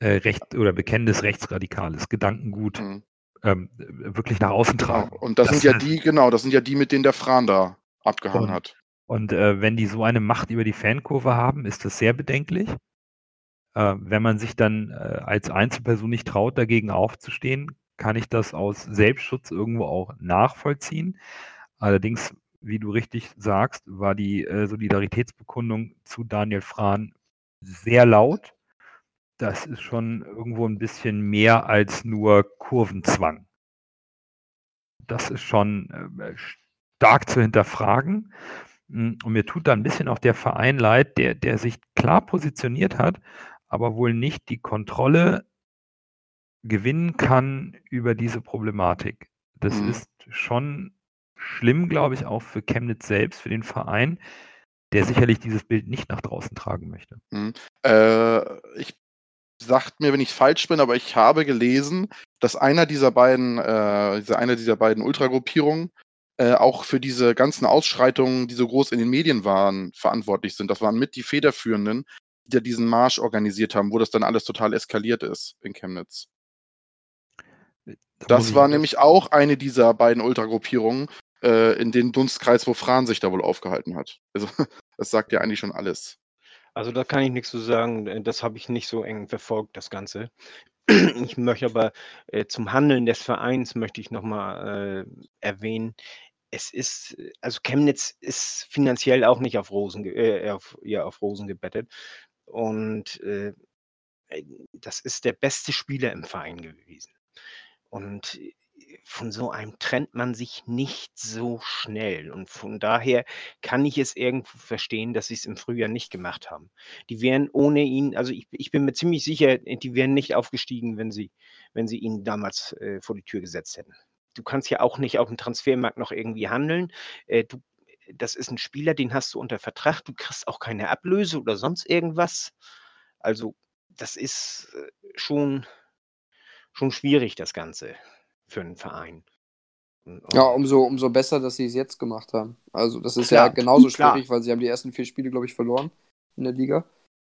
äh, Recht oder bekennendes Rechtsradikales, Gedankengut mhm. ähm, wirklich nach außen genau. tragen. Genau. Und das, das, sind ja die, genau, das sind ja die, mit denen der Fran da abgehauen und, hat. Und äh, wenn die so eine Macht über die Fankurve haben, ist das sehr bedenklich. Äh, wenn man sich dann äh, als Einzelperson nicht traut, dagegen aufzustehen, kann ich das aus Selbstschutz irgendwo auch nachvollziehen. Allerdings, wie du richtig sagst, war die äh, Solidaritätsbekundung zu Daniel Frahn sehr laut das ist schon irgendwo ein bisschen mehr als nur Kurvenzwang. Das ist schon äh, stark zu hinterfragen. Hm, und mir tut da ein bisschen auch der Verein leid, der, der sich klar positioniert hat, aber wohl nicht die Kontrolle gewinnen kann über diese Problematik. Das mhm. ist schon schlimm, glaube ich, auch für Chemnitz selbst, für den Verein, der sicherlich dieses Bild nicht nach draußen tragen möchte. Mhm. Äh, ich sagt mir, wenn ich falsch bin, aber ich habe gelesen, dass einer dieser beiden, äh, einer dieser beiden Ultragruppierungen äh, auch für diese ganzen Ausschreitungen, die so groß in den Medien waren, verantwortlich sind. Das waren mit die Federführenden, die ja diesen Marsch organisiert haben, wo das dann alles total eskaliert ist in Chemnitz. Da das war nämlich auch eine dieser beiden Ultragruppierungen äh, in den Dunstkreis, wo Fran sich da wohl aufgehalten hat. Also das sagt ja eigentlich schon alles. Also da kann ich nichts zu sagen. Äh, das habe ich nicht so eng verfolgt, das Ganze. Ich möchte aber äh, zum Handeln des Vereins möchte ich nochmal äh, erwähnen. Es ist, also Chemnitz ist finanziell auch nicht auf Rosen, äh, auf, ja, auf Rosen gebettet. Und äh, äh, das ist der beste Spieler im Verein gewesen. Und von so einem trennt man sich nicht so schnell. Und von daher kann ich es irgendwo verstehen, dass sie es im Frühjahr nicht gemacht haben. Die wären ohne ihn, also ich, ich bin mir ziemlich sicher, die wären nicht aufgestiegen, wenn sie, wenn sie ihn damals äh, vor die Tür gesetzt hätten. Du kannst ja auch nicht auf dem Transfermarkt noch irgendwie handeln. Äh, du, das ist ein Spieler, den hast du unter Vertrag, du kriegst auch keine Ablöse oder sonst irgendwas. Also das ist äh, schon, schon schwierig, das Ganze für einen Verein. Ja, umso, umso besser, dass sie es jetzt gemacht haben. Also das ist klar, ja genauso klar. schwierig, weil sie haben die ersten vier Spiele, glaube ich, verloren in der Liga.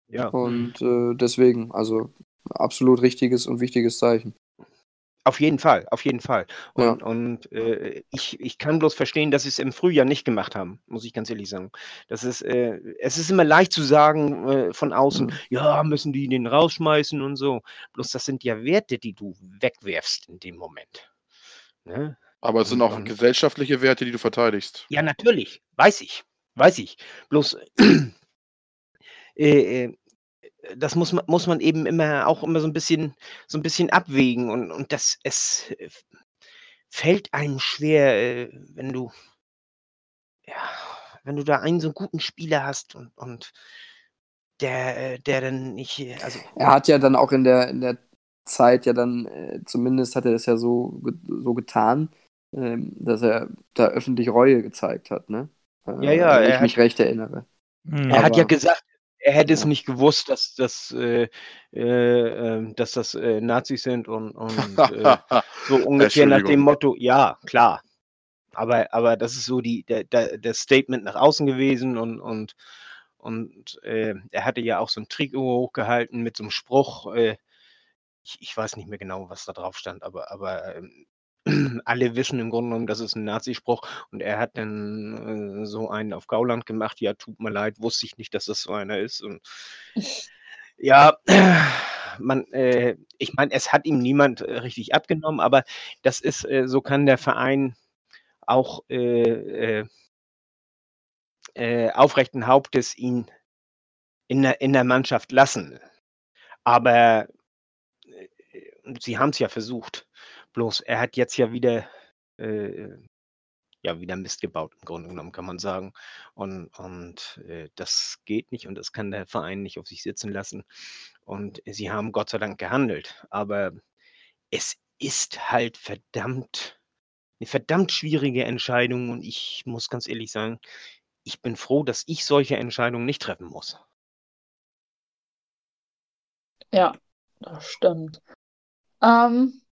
Ja. Und äh, deswegen, also absolut richtiges und wichtiges Zeichen. Auf jeden Fall, auf jeden Fall. Und, ja. und äh, ich, ich kann bloß verstehen, dass sie es im Frühjahr nicht gemacht haben, muss ich ganz ehrlich sagen. Das ist, äh, es ist immer leicht zu sagen äh, von außen, mhm. ja, müssen die den rausschmeißen und so. Bloß das sind ja Werte, die du wegwerfst in dem Moment. Ne? Aber es sind auch und, gesellschaftliche Werte, die du verteidigst. Ja, natürlich. Weiß ich. Weiß ich. Bloß, äh, äh, das muss man, muss man eben immer auch immer so ein bisschen, so ein bisschen abwägen und, und das, es äh, fällt einem schwer, äh, wenn du, ja, wenn du da einen so einen guten Spieler hast und, und der, der dann nicht, also. Er hat ja dann auch in der, in der Zeit ja dann, äh, zumindest hat er das ja so, so getan, äh, dass er da öffentlich Reue gezeigt hat, ne? Äh, ja, ja. Wenn ich mich recht erinnere. Er Aber, hat ja gesagt, er hätte es nicht gewusst, dass, dass, äh, äh, ähm, dass das äh, Nazis sind und, und äh, so ungefähr nach dem Motto, ja, klar. Aber, aber das ist so die, der, der, das Statement nach außen gewesen und, und, und äh, er hatte ja auch so ein Trikot hochgehalten mit so einem Spruch. Äh, ich, ich, weiß nicht mehr genau, was da drauf stand, aber, aber ähm, alle wissen im Grunde genommen, das ist ein Nazispruch und er hat dann äh, so einen auf Gauland gemacht, ja, tut mir leid, wusste ich nicht, dass das so einer ist und ja, man, äh, ich meine, es hat ihm niemand äh, richtig abgenommen, aber das ist, äh, so kann der Verein auch äh, äh, aufrechten Hauptes ihn in der, in der Mannschaft lassen. Aber sie haben es ja versucht. Bloß er hat jetzt ja wieder, äh, ja, wieder Mist gebaut, im Grunde genommen, kann man sagen. Und, und äh, das geht nicht und das kann der Verein nicht auf sich sitzen lassen. Und sie haben Gott sei Dank gehandelt. Aber es ist halt verdammt, eine verdammt schwierige Entscheidung. Und ich muss ganz ehrlich sagen, ich bin froh, dass ich solche Entscheidungen nicht treffen muss. Ja, das stimmt. Ähm,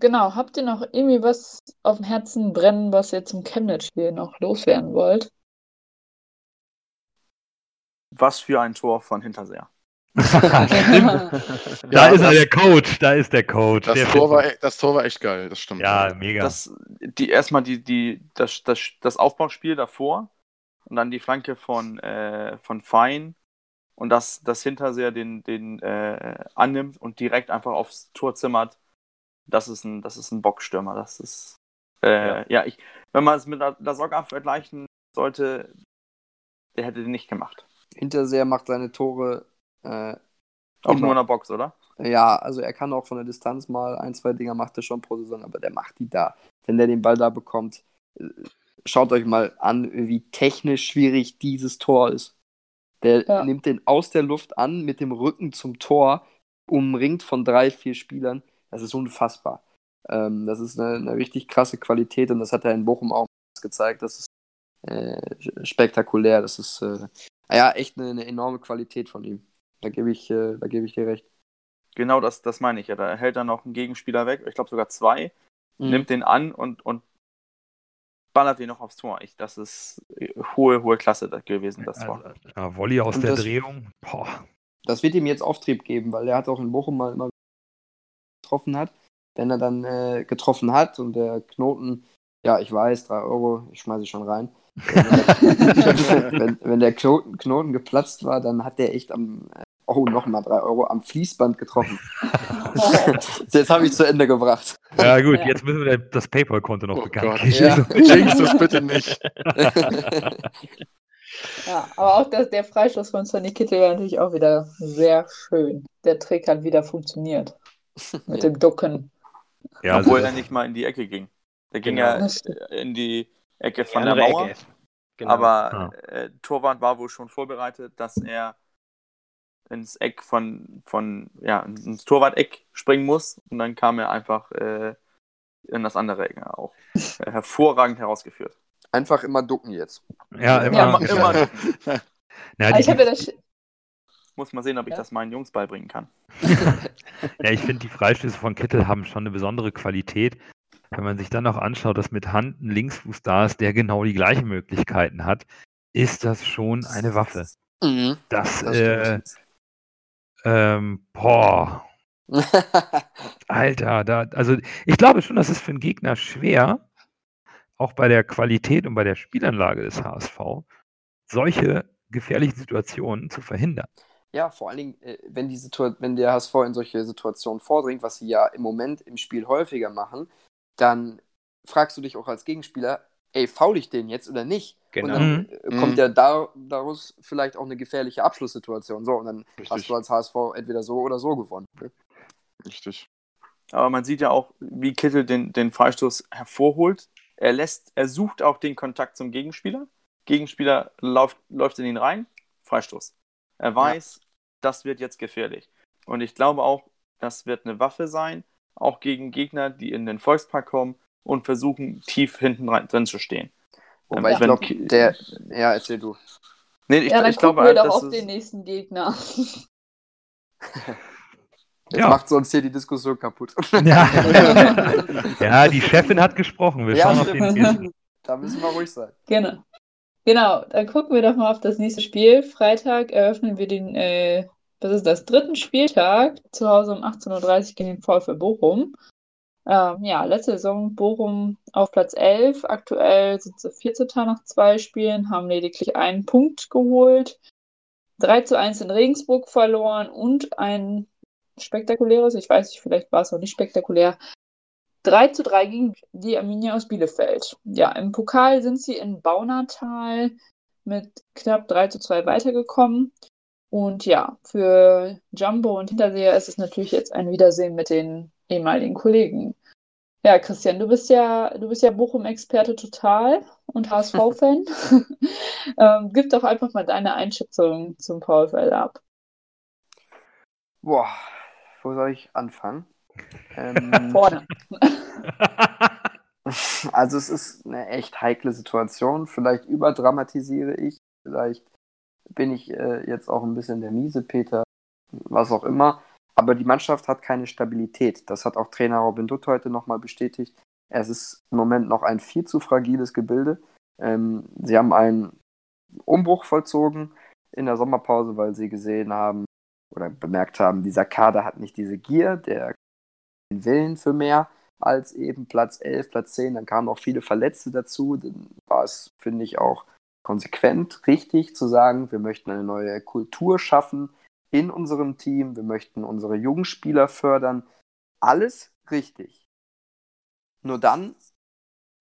Genau, habt ihr noch irgendwie was auf dem Herzen brennen, was ihr zum Chemnitz-Spiel noch loswerden wollt? Was für ein Tor von Hinterseher. da ist er, der Coach. Da ist der Coach. Das, der Tor war, das Tor war echt geil, das stimmt. Ja, mega. Das, die, erstmal die, die, das, das, das Aufbauspiel davor und dann die Flanke von, äh, von Fein und dass das Hinterseher den, den äh, annimmt und direkt einfach aufs Tor zimmert das ist ein, das ist ein Bockstürmer. Das ist, äh, ja. ja. ich, wenn man es mit der Soccer vergleichen sollte, der hätte den nicht gemacht. Hinterseher macht seine Tore äh, auch nur in der Box, oder? Ja, also er kann auch von der Distanz mal ein, zwei Dinger macht er schon pro Saison, aber der macht die da. Wenn der den Ball da bekommt, äh, schaut euch mal an, wie technisch schwierig dieses Tor ist. Der ja. nimmt den aus der Luft an mit dem Rücken zum Tor, umringt von drei, vier Spielern. Das ist unfassbar. Ähm, das ist eine, eine, richtig krasse Qualität und das hat er in Bochum auch gezeigt. Das ist äh, spektakulär. Das ist äh, ja echt eine, eine, enorme Qualität von ihm. Da gebe ich, äh, geb ich dir recht. Genau das, das meine ich ja. Da hält er noch einen Gegenspieler weg, ich glaube sogar zwei, mhm. nimmt den an und, und ballert ihn noch aufs Tor. Ich, das ist hohe, hohe Klasse gewesen, das Tor. Also, ja, Volley aus und der das, Drehung. Boah. Das wird ihm jetzt Auftrieb geben, weil er hat auch in Bochum mal immer getroffen hat. Wenn er dann äh, getroffen hat und der Knoten, ja, ich weiß, 3 Euro, ich schmeiße schon rein. wenn, wenn, der Knoten, Knoten, geplatzt war, dann hat der echt am, äh, oh, nochmal 3 Euro, am Fließband getroffen. Jetzt habe ich zu Ende gebracht. Ja, gut, jetzt müssen wir das PayPal-Konto noch oh bekannt geben. Ja. Jinx das bitte nicht. Ja, aber auch das, der Freistoß von Sonny Kittel war natürlich auch wieder sehr schön. Der Trick hat wieder funktioniert. Mit dem Ducken. Ja, Obwohl also er nicht mal in die Ecke ging. Der ging genau. ja in die Ecke von der Mauer. Genau. Aber äh, Torwart war wohl schon vorbereitet, dass er ins Eck von, von ja, ins Torwart-Eck springen muss. Und dann kam er einfach äh, in das andere Eck auch. Hervorragend herausgeführt. Einfach immer ducken jetzt. Ja, immer. Ja, immer, immer ducken. Ja, ich habe ja das, muss mal sehen, ob ich das meinen Jungs beibringen kann. ja, ich finde, die Freistöße von Kittel haben schon eine besondere Qualität. Wenn man sich dann noch anschaut, dass mit Hand ein Linksfuß da ist, der genau die gleichen Möglichkeiten hat, ist das schon eine Waffe. Mhm, das, das äh, ähm, boah. Alter, da, also ich glaube schon, das ist für einen Gegner schwer, auch bei der Qualität und bei der Spielanlage des HSV, solche gefährlichen Situationen zu verhindern. Ja, vor allen Dingen, äh, wenn, die wenn der HSV in solche Situationen vordringt, was sie ja im Moment im Spiel häufiger machen, dann fragst du dich auch als Gegenspieler, ey, faul ich den jetzt oder nicht? Genau. Und dann mhm. Äh, kommt mhm. ja da, daraus vielleicht auch eine gefährliche Abschlusssituation. So, und dann Richtig. hast du als HSV entweder so oder so gewonnen. Ne? Richtig. Aber man sieht ja auch, wie Kittel den, den Freistoß hervorholt. Er lässt, er sucht auch den Kontakt zum Gegenspieler. Gegenspieler läuft, läuft in ihn rein, Freistoß. Er weiß, das wird jetzt gefährlich. Und ich glaube auch, das wird eine Waffe sein, auch gegen Gegner, die in den Volkspark kommen und versuchen, tief hinten rein, drin zu stehen. Wobei ähm, ich glaube, der. Ja, erzähl du. Nee, ich, ja, dann ich glaube gucken wir halt, doch auf den nächsten Gegner. Jetzt Ja. macht sie uns hier die Diskussion kaputt. Ja. ja, die Chefin hat gesprochen. Wir Ja, schauen auf den stimmt. nächsten. da müssen wir ruhig sein. Genau. Genau, dann gucken wir doch mal auf das nächste Spiel. Freitag eröffnen wir den, äh, was ist das, dritten Spieltag zu Hause um 18.30 Uhr gegen den VfL Bochum. Ähm, ja, letzte Saison Bochum auf Platz 11. Aktuell sind sie 14. nach zwei Spielen, haben lediglich einen Punkt geholt. 3 zu 1 in Regensburg verloren und ein spektakuläres, ich weiß nicht, vielleicht war es auch nicht spektakulär, 3 zu 3 gegen die Arminia aus Bielefeld. Ja, im Pokal sind sie in Baunatal mit knapp 3 zu 2 weitergekommen. Und ja, für Jumbo und Hinterseher ist es natürlich jetzt ein Wiedersehen mit den ehemaligen Kollegen. Ja, Christian, du bist ja, du bist ja Bochum-Experte total und HSV-Fan. ähm, gib doch einfach mal deine Einschätzung zum VfL ab. Boah, wo soll ich anfangen? Ähm, Vorne. Also es ist eine echt heikle Situation. Vielleicht überdramatisiere ich, vielleicht bin ich äh, jetzt auch ein bisschen der miese Peter, was auch immer. Aber die Mannschaft hat keine Stabilität. Das hat auch Trainer Robin Dutt heute nochmal bestätigt. Es ist im Moment noch ein viel zu fragiles Gebilde. Ähm, sie haben einen Umbruch vollzogen in der Sommerpause, weil sie gesehen haben oder bemerkt haben, dieser Kader hat nicht diese Gier, der den Willen für mehr als eben Platz 11, Platz 10. Dann kamen auch viele Verletzte dazu. Dann war es, finde ich, auch konsequent richtig zu sagen, wir möchten eine neue Kultur schaffen in unserem Team. Wir möchten unsere jungen Spieler fördern. Alles richtig. Nur dann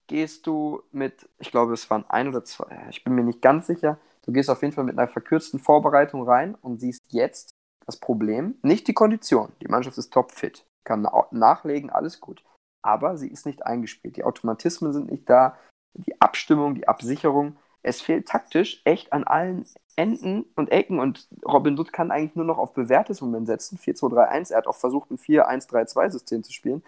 gehst du mit, ich glaube, es waren ein oder zwei, ich bin mir nicht ganz sicher, du gehst auf jeden Fall mit einer verkürzten Vorbereitung rein und siehst jetzt das Problem, nicht die Kondition. Die Mannschaft ist topfit, kann na- nachlegen, alles gut. Aber sie ist nicht eingespielt. Die Automatismen sind nicht da, die Abstimmung, die Absicherung. Es fehlt taktisch echt an allen Enden und Ecken und Robin Dutt kann eigentlich nur noch auf bewährtes Moment setzen. 4-2-3-1. Er hat auch versucht, ein 4-1-3-2-System zu spielen.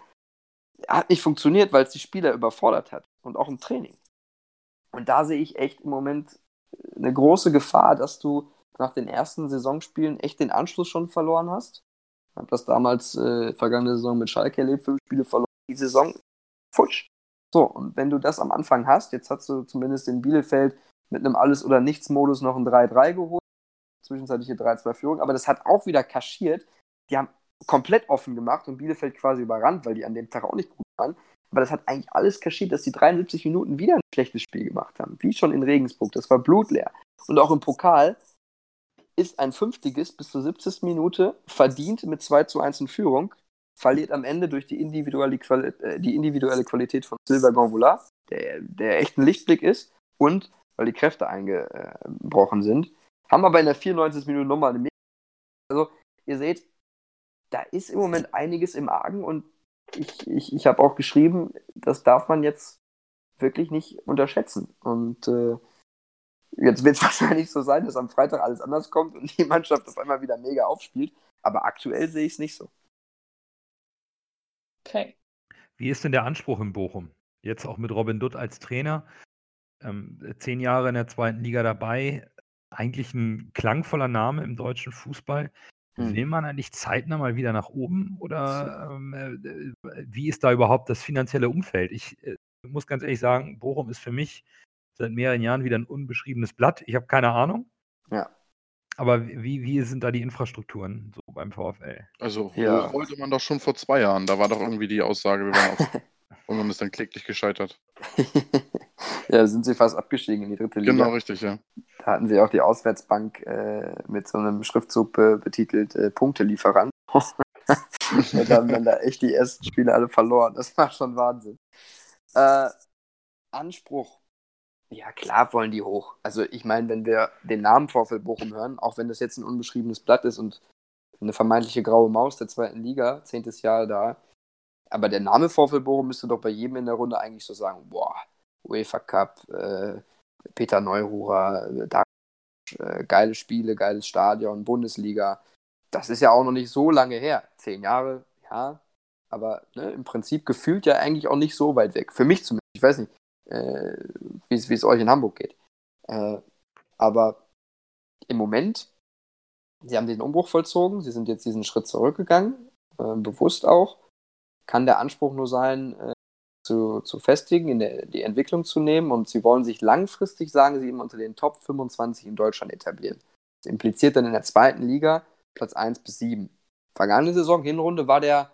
Hat nicht funktioniert, weil es die Spieler überfordert hat und auch im Training. Und da sehe ich echt im Moment eine große Gefahr, dass du nach den ersten Saisonspielen echt den Anschluss schon verloren hast. Ich habe das damals äh, vergangene Saison mit Schalke erlebt, fünf Spiele verloren. Die Saison futsch. So, und wenn du das am Anfang hast, jetzt hast du zumindest in Bielefeld mit einem Alles-oder-Nichts-Modus noch ein 3-3 geholt, zwischenzeitliche 3-2-Führung, aber das hat auch wieder kaschiert. Die haben komplett offen gemacht und Bielefeld quasi überrannt, weil die an dem Tag auch nicht gut waren. Aber das hat eigentlich alles kaschiert, dass die 73 Minuten wieder ein schlechtes Spiel gemacht haben. Wie schon in Regensburg. Das war blutleer. Und auch im Pokal ist ein Fünftiges bis zur 70. Minute verdient mit 2 zu 1 in Führung, verliert am Ende durch die individuelle, Quali äh, die individuelle Qualität von Silva Gonvola, der, der echt ein Lichtblick ist, und weil die Kräfte eingebrochen sind, haben aber in der 94. Minute nochmal eine Mega. Also, ihr seht, da ist im Moment einiges im Argen und ich, ich, ich habe auch geschrieben, das darf man jetzt wirklich nicht unterschätzen. Und äh, jetzt wird es wahrscheinlich so sein, dass am Freitag alles anders kommt und die Mannschaft auf einmal wieder mega aufspielt. Aber aktuell sehe ich es nicht so. Okay. Wie ist denn der Anspruch in Bochum? Jetzt auch mit Robin Dutt als Trainer. Ähm, zehn Jahre in der zweiten Liga dabei. Eigentlich ein klangvoller Name im deutschen Fußball. Hm. Will man eigentlich zeitnah mal wieder nach oben? Oder ähm, äh, wie ist da überhaupt das finanzielle Umfeld? Ich äh, muss ganz ehrlich sagen, Bochum ist für mich seit mehreren Jahren wieder ein unbeschriebenes Blatt. Ich habe keine Ahnung. Ja. Aber wie, wie sind da die Infrastrukturen so beim VfL? Also Ja. wollte man doch schon vor zwei Jahren. Da war doch irgendwie die Aussage, wir waren auf. und man ist dann kläglich gescheitert. ja, da sind sie fast abgestiegen in die dritte Liga. Genau, richtig, ja. Da hatten sie auch die Auswärtsbank äh, mit so einem Schriftzug be betitelt äh, Punktelieferant. und haben dann da echt die ersten Spiele alle verloren. Das war schon Wahnsinn. Äh, Anspruch. Ja, klar wollen die hoch. Also ich meine, wenn wir den Namen VfL Bochum hören, auch wenn das jetzt ein unbeschriebenes Blatt ist und eine vermeintliche graue Maus der zweiten Liga, zehntes Jahr da, aber der Name VfL Bochum müsste doch bei jedem in der Runde eigentlich so sagen, boah, UEFA Cup, äh, Peter Neururer, äh, da äh, geile Spiele, geiles Stadion, Bundesliga. Das ist ja auch noch nicht so lange her. Zehn Jahre, ja. Aber ne, im Prinzip gefühlt ja eigentlich auch nicht so weit weg. Für mich zumindest. Ich weiß nicht, äh, wie es euch in Hamburg geht. Äh, aber im Moment, sie haben den Umbruch vollzogen, sie sind jetzt diesen Schritt zurückgegangen, äh, bewusst auch. Kann der Anspruch nur sein, äh, zu, zu festigen, in der, die Entwicklung zu nehmen und sie wollen sich langfristig, sagen sie immer, unter den Top 25 in Deutschland etablieren. Das impliziert dann in der zweiten Liga Platz 1 bis 7. Vergangene Saison, Hinrunde, war der,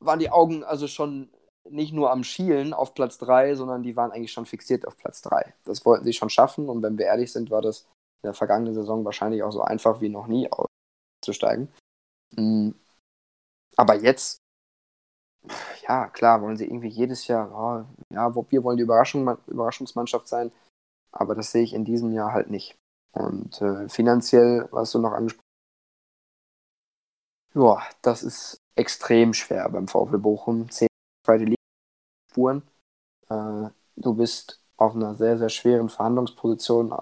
waren die Augen also schon nicht nur am Schielen auf Platz 3, sondern die waren eigentlich schon fixiert auf Platz 3. Das wollten sie schon schaffen und wenn wir ehrlich sind, war das in der vergangenen Saison wahrscheinlich auch so einfach wie noch nie auszusteigen. Mm. Aber jetzt ja, klar, wollen sie irgendwie jedes Jahr, oh, ja, wir wollen die Überraschung, Überraschungsmannschaft sein, aber das sehe ich in diesem Jahr halt nicht. Und äh, finanziell, was du noch angesprochen hast, ja, das ist extrem schwer beim VfL Bochum. Zehn zweite Liga Spuren. Äh, du bist auf einer sehr, sehr schweren Verhandlungsposition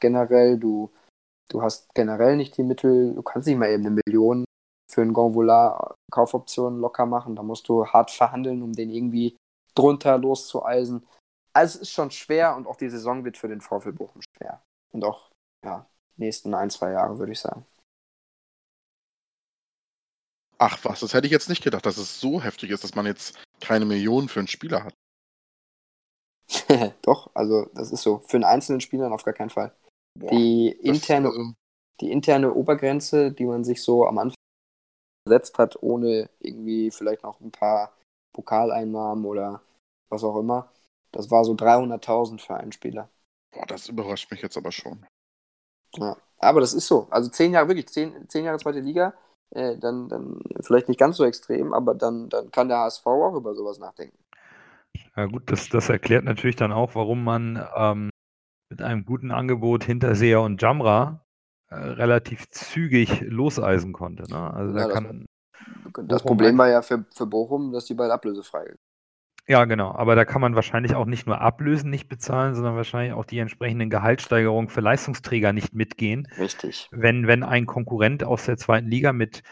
generell. Du, du hast generell nicht die Mittel, du kannst nicht mal eben eine Million für einen Gonvola Kaufoptionen locker machen. Da musst du hart verhandeln, um den irgendwie drunter loszueisen. Also es ist schon schwer und auch die Saison wird für den VfL Bochum schwer. Und auch, ja, nächsten ein, zwei Jahre, würde ich sagen. Ach was, das hätte ich jetzt nicht gedacht, dass es so heftig ist, dass man jetzt keine Millionen für einen Spieler hat. Doch, also das ist so. Für einen einzelnen Spieler auf gar keinen Fall. Boah, die, interne, das, also... die interne Obergrenze, die man sich so am Anfang gesetzt hat, ohne irgendwie vielleicht noch ein paar Pokaleinnahmen oder was auch immer. Das war so 300.000 für einen Spieler. Boah, das überrascht mich jetzt aber schon. Ja, aber das ist so. Also zehn Jahre, wirklich, zehn, zehn Jahre zweite Liga, äh, dann, dann vielleicht nicht ganz so extrem, aber dann, dann kann der HSV auch über sowas nachdenken. Ja gut, das, das erklärt natürlich dann auch, warum man ähm, mit einem guten Angebot Hinterseher und Jamra relativ zügig loseisen konnte. Ne? Also ja, da das, kann das Problem war ja für, für Bochum, dass die beide ablösefrei ja, genau. Aber da kann man wahrscheinlich auch nicht nur Ablösen nicht bezahlen, sondern wahrscheinlich auch die entsprechenden Gehaltssteigerungen für Leistungsträger nicht mitgehen. Richtig. Wenn, wenn ein Konkurrent aus der zweiten Liga mit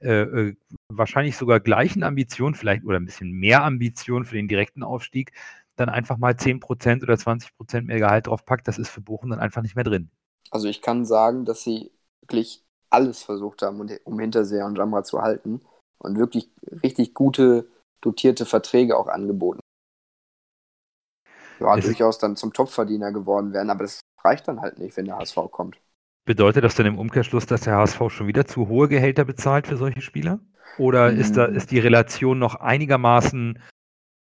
äh, äh wahrscheinlich sogar gleichen Ambitionen, vielleicht oder ein bisschen mehr Ambitionen für den direkten Aufstieg, dann einfach mal 10% oder 20% mehr Gehalt drauf packt, das ist für Bochum dann einfach nicht mehr drin. Also ich kann sagen, dass sie wirklich alles versucht haben, um Hinterseher und Jamra zu halten und wirklich richtig gute, dotierte Verträge auch angeboten. Ja, es durchaus dann zum Topverdiener geworden werden, aber das reicht dann halt nicht, wenn der HSV kommt. Bedeutet das dann im Umkehrschluss, dass der HSV schon wieder zu hohe Gehälter bezahlt für solche Spieler? Oder mhm. ist, da, ist die Relation noch einigermaßen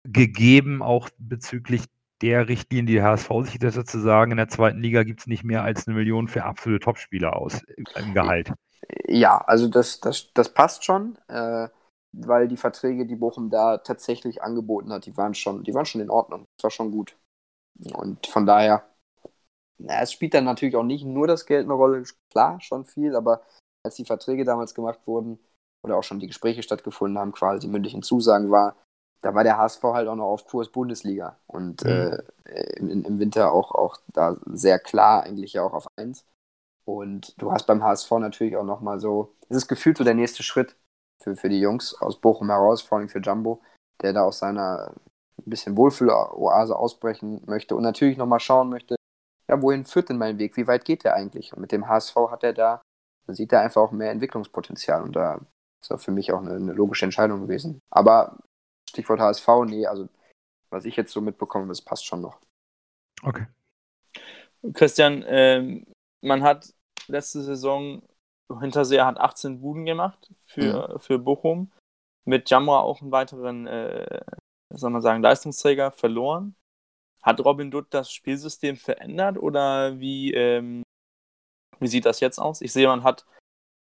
gegeben, auch bezüglich der Richtlinien, die HSV sich das sozusagen in der zweiten Liga gibt es nicht mehr als eine Million für absolute Topspieler aus im Gehalt. Ja, also das, das, das passt schon, äh, weil die Verträge, die Bochum da tatsächlich angeboten hat, die waren schon, die waren schon in Ordnung. Das war schon gut. Und von daher, na, es spielt dann natürlich auch nicht nur das Geld eine Rolle, klar, schon viel, aber als die Verträge damals gemacht wurden oder auch schon die Gespräche stattgefunden haben, quasi mündlichen Zusagen war, da war der HSV halt auch noch auf Kurs Bundesliga und mhm. äh, im, im, Winter auch, auch da sehr klar eigentlich ja auch auf 1. Und du hast beim HSV natürlich auch nochmal so, es ist gefühlt so der nächste Schritt für, für die Jungs aus Bochum heraus, vor allem für Jumbo, der da aus seiner ein bisschen Wohlfühl-Oase ausbrechen möchte und natürlich nochmal schauen möchte, ja, wohin führt denn mein Weg? Wie weit geht der eigentlich? Und mit dem HSV hat er da, da sieht er einfach auch mehr Entwicklungspotenzial und da ist auch für mich auch eine, eine logische Entscheidung gewesen. Aber Stichwort HSV, nee, also was ich jetzt so mitbekomme, das passt schon noch. Okay. Christian, ähm, man hat letzte Saison, Hinterseher hat 18 Buden gemacht für, mhm. für Bochum. Mit Jamra auch einen weiteren, äh, soll man sagen, Leistungsträger verloren. Hat Robin Dutt das Spielsystem verändert oder wie, ähm, wie sieht das jetzt aus? Ich sehe, man hat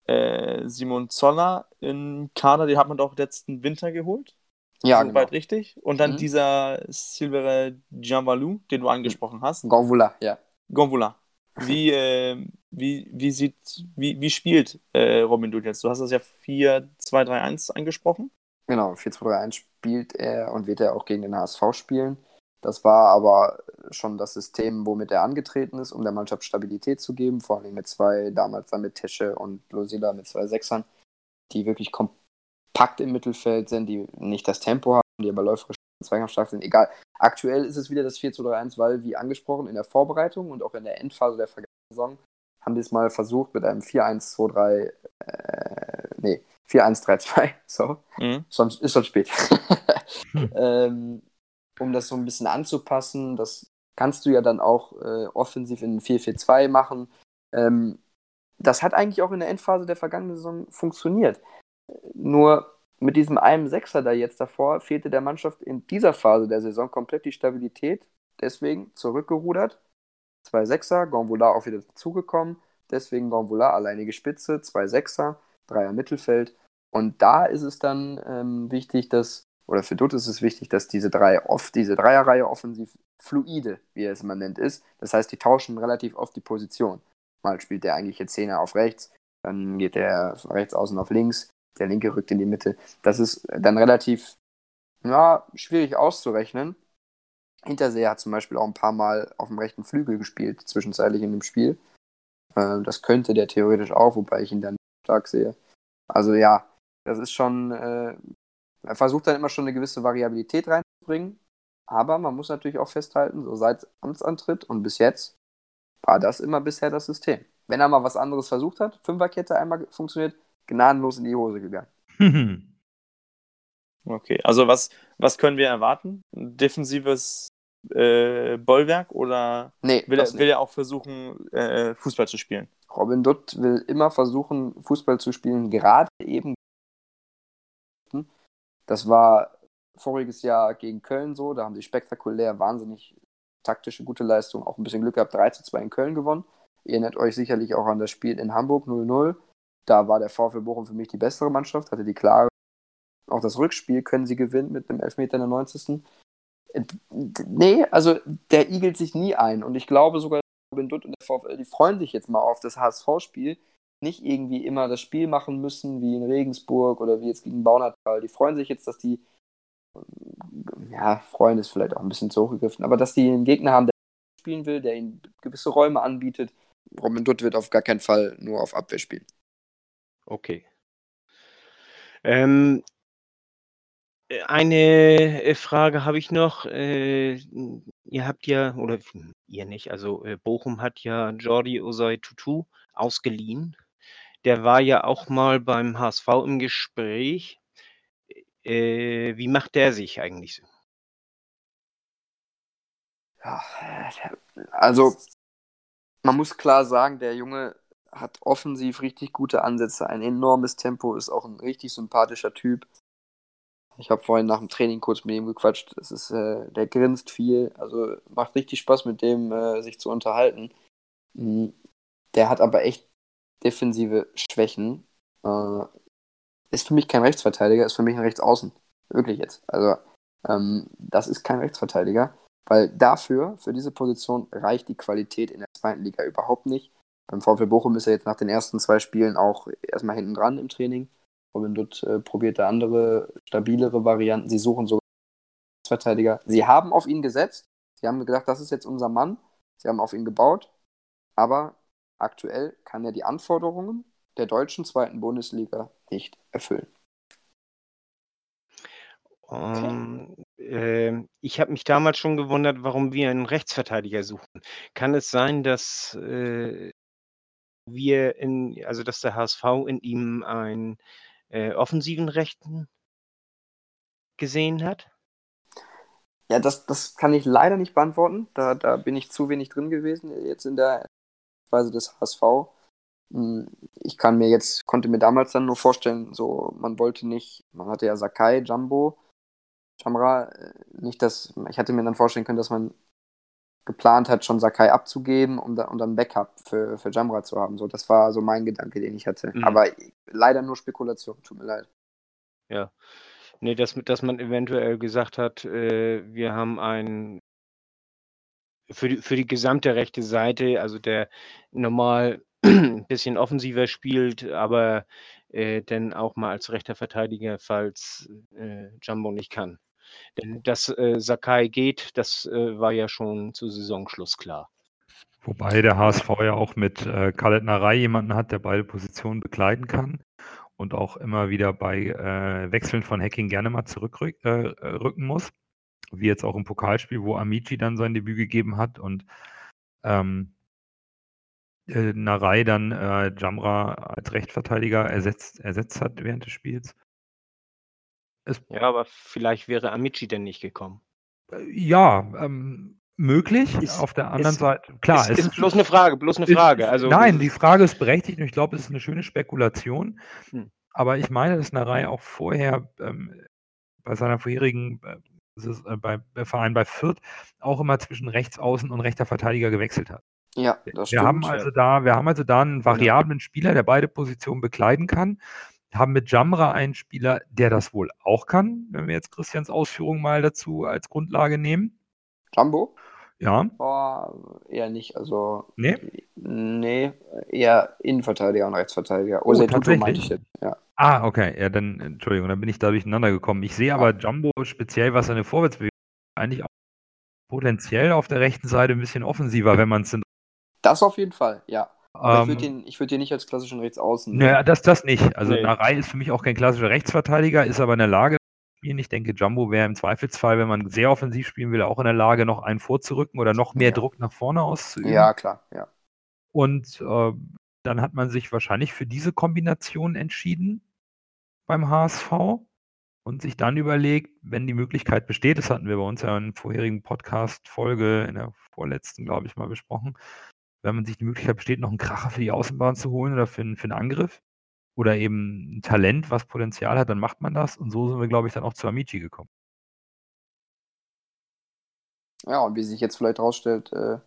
äh, Simon Zoller im Kader, den hat man doch letzten Winter geholt. Ja, Soweit genau. richtig. Und dann mhm. dieser Silvere Gianvalu, den du angesprochen hast. Gonvula, ja. Gonvula. Wie, äh, wie, wie sieht, wie, wie spielt äh, Robin Dutt jetzt? Du hast das ja 4-2-3-1 angesprochen. Genau, 4-2-3-1 spielt er und wird er auch gegen den HSV spielen. Das war aber schon das System, womit er angetreten ist, um der Mannschaft Stabilität zu geben, vor allem mit zwei, damals dann mit Tesche und Losila mit zwei Sechsern, die wirklich komplett kompakt im Mittelfeld sind, die nicht das Tempo haben, die aber läuferisch zweikampfstark sind. Egal. Aktuell ist es wieder das 4 2 3 1, weil, wie angesprochen, in der Vorbereitung und auch in der Endphase der vergangenen Saison haben die es mal versucht mit einem 4-1-2-3, äh, nee, 4-1-3-2, so. Mhm. Schon, ist schon spät. Hm. ähm, um das so ein bisschen anzupassen, das kannst du ja dann auch äh, offensiv in 4-4-2 machen. Ähm, das hat eigentlich auch in der Endphase der vergangenen Saison funktioniert. Nur mit diesem einen Sechser da jetzt davor fehlte der Mannschaft in dieser Phase der Saison komplett die Stabilität. Deswegen zurückgerudert. Zwei Sechser, Gonvola auch wieder dazugekommen. Deswegen Gonvola alleinige Spitze, zwei Sechser, Dreier Mittelfeld. Und da ist es dann ähm, wichtig, dass, oder für Dutt ist es wichtig, dass diese, drei oft, diese Dreierreihe offensiv fluide, wie er es immer nennt, ist. Das heißt, die tauschen relativ oft die Position. Mal spielt der eigentliche Zehner auf rechts, dann geht der rechts außen auf links, der linke rückt in die Mitte. Das ist dann relativ ja, schwierig auszurechnen. Hinterseher hat zum Beispiel auch ein paar Mal auf dem rechten Flügel gespielt, zwischenzeitlich in dem Spiel. Äh, das könnte der theoretisch auch, wobei ich ihn dann stark sehe. Also ja, das ist schon, äh, er versucht dann immer schon eine gewisse Variabilität reinzubringen, aber man muss natürlich auch festhalten, so seit Amtsantritt und bis jetzt war das immer bisher das System. Wenn er mal was anderes versucht hat, Fünferkette einmal funktioniert, gnadenlos in die Hose gegangen. Okay, also was, was können wir erwarten? Ein defensives äh, Bollwerk oder Nee, will, er, will er auch versuchen, äh, Fußball zu spielen? Robin Dutt will immer versuchen, Fußball zu spielen, gerade eben. Das war voriges Jahr gegen Köln so, da haben sie spektakulär, wahnsinnig taktische, gute Leistung, auch ein bisschen Glück gehabt, 3 zu 2 in Köln gewonnen. Ihr erinnert euch sicherlich auch an das Spiel in Hamburg 0-0. Da war der VfL Bochum für mich die bessere Mannschaft, hatte die klare. Auch das Rückspiel können sie gewinnen mit einem Elfmeter in der 90. Äh, Nee, also der igelt sich nie ein. Und ich glaube sogar, Robin Dutt und der VfL, die freuen sich jetzt mal auf das HSV-Spiel. Nicht irgendwie immer das Spiel machen müssen, wie in Regensburg oder wie jetzt gegen Baunatal. Die freuen sich jetzt, dass die, ja, freuen ist vielleicht auch ein bisschen zu hoch gegriffen, aber dass die einen Gegner haben, der spielen will, der ihnen gewisse Räume anbietet. Robin Dutt wird auf gar keinen Fall nur auf Abwehr spielen. Okay. Ähm, äh, eine äh, Frage habe ich noch. Äh, ihr habt ja, oder hm, ihr nicht, also äh, Bochum hat ja Jordi Osei Tutu ausgeliehen. Der war ja auch mal beim HSV im Gespräch. Äh, wie macht der sich eigentlich so? Ja, also man muss klar sagen, der Junge hat offensiv richtig gute Ansätze, ein enormes Tempo, ist auch ein richtig sympathischer Typ. Ich habe vorhin nach dem Training kurz mit ihm gequatscht. Es ist, äh, der grinst viel, also macht richtig Spaß mit dem äh, sich zu unterhalten. Mhm. Der hat aber echt defensive Schwächen. Äh, ist für mich kein Rechtsverteidiger, ist für mich ein Rechtsaußen. Wirklich jetzt. Also ähm, das ist kein Rechtsverteidiger. Weil dafür, für diese Position, reicht die Qualität in der zweiten Liga überhaupt nicht. Beim VfL Bochum ist er jetzt nach den ersten zwei Spielen auch erstmal hinten dran im Training. Robin Dutt äh, probiert da andere, stabilere Varianten. Sie suchen sogar Verteidiger. Sie haben auf ihn gesetzt. Sie haben gedacht, das ist jetzt unser Mann. Sie haben auf ihn gebaut. Aber aktuell kann er die Anforderungen der deutschen zweiten Bundesliga nicht erfüllen. Ähm, ähm, ich habe mich damals schon gewundert, warum wir einen Rechtsverteidiger suchen. Kann es sein, dass äh, wir in, also dass der HSV in ihm einen äh, offensiven Rechten gesehen hat? Ja, das, das kann ich leider nicht beantworten. Da, da bin ich zu wenig drin gewesen, jetzt in der Weise des HSV. Hm, Ich kann mir jetzt, konnte mir damals dann nur vorstellen, so, man wollte nicht, man hatte ja Sakai, Jumbo, Jamra, äh, nicht das, ich hatte mir dann vorstellen können, dass man geplant hat, schon Sakai abzugeben, um, da, um dann Backup für, für Jamra zu haben. So, das war so mein Gedanke, den ich hatte. Mhm. Aber leider nur Spekulation, tut mir leid. Ja. Nee, dass, dass man eventuell gesagt hat, äh, wir haben einen für die, für die gesamte rechte Seite, also der normal ein bisschen offensiver spielt, aber äh, dann auch mal als rechter Verteidiger, falls äh, Jumbo nicht kann. Denn dass äh, Sakai geht, das äh, war ja schon zu Saisonschluss klar. Wobei der HSV ja auch mit äh, Khaled Narei jemanden hat, der beide Positionen bekleiden kann und auch immer wieder bei äh, Wechseln von Hacking gerne mal zurückrücken äh, rücken muss. Wie jetzt auch im Pokalspiel, wo Amici dann sein Debüt gegeben hat. Und ähm, äh, Narei dann äh, Jamra als Rechtsverteidiger ersetzt, ersetzt hat während des Spiels. Es, Ja, aber vielleicht wäre Amici denn nicht gekommen. äh, ja, ähm, möglich. Ist- Auf der anderen ist- Seite, klar, ist, es ist bloß eine Frage, bloß eine ist- Frage. Also, Nein, die Frage ist berechtigt und ich glaube, es ist eine schöne Spekulation. Hm. Aber ich meine, dass Narei auch vorher ähm, bei seiner vorherigen äh, äh, bei, bei Verein bei Fürth auch immer zwischen Rechtsaußen und rechter Verteidiger gewechselt hat. Ja, das Wir stimmt. haben also da, wir haben also da einen variablen Spieler, der beide Positionen bekleiden kann. Haben mit Jamra einen Spieler, der das wohl auch kann, wenn wir jetzt Christians Ausführungen mal dazu als Grundlage nehmen. Jumbo? Ja, Boah, eher nicht. Also, nee. nee, eher Innenverteidiger und Rechtsverteidiger. Oh, tatsächlich? meinte ich jetzt. Ja. Ah, okay. Ja, dann, Entschuldigung, dann bin ich da durcheinander gekommen. Ich sehe aber Jumbo speziell, was seine Vorwärtsbewegung eigentlich auch potenziell auf der rechten Seite ein bisschen offensiver, wenn man es. Das auf jeden Fall, ja. Aber ich würde Ähm, ihn, würd ihn nicht als klassischen Rechtsaußen. naja, das, das nicht. Also Nee. Narei ist für mich auch kein klassischer Rechtsverteidiger, ist aber in der Lage zu spielen. Ich denke, Jumbo wäre im Zweifelsfall, wenn man sehr offensiv spielen will, auch in der Lage, noch einen vorzurücken oder noch mehr Ja. Druck nach vorne auszuüben. ja, klar, ja. Und äh, dann hat man sich wahrscheinlich für diese Kombination entschieden beim HSV und sich dann überlegt, wenn die Möglichkeit besteht, das hatten wir bei uns ja in der vorherigen Podcast-Folge, in der vorletzten, glaube ich, mal besprochen, wenn man sich die Möglichkeit besteht, noch einen Kracher für die Außenbahn zu holen oder für, einen- für einen Angriff oder eben ein Talent, was Potenzial hat, dann macht man das. Und so sind wir, glaube ich, dann auch zu Amici gekommen. Ja, und wie sich jetzt vielleicht rausstellt, äh,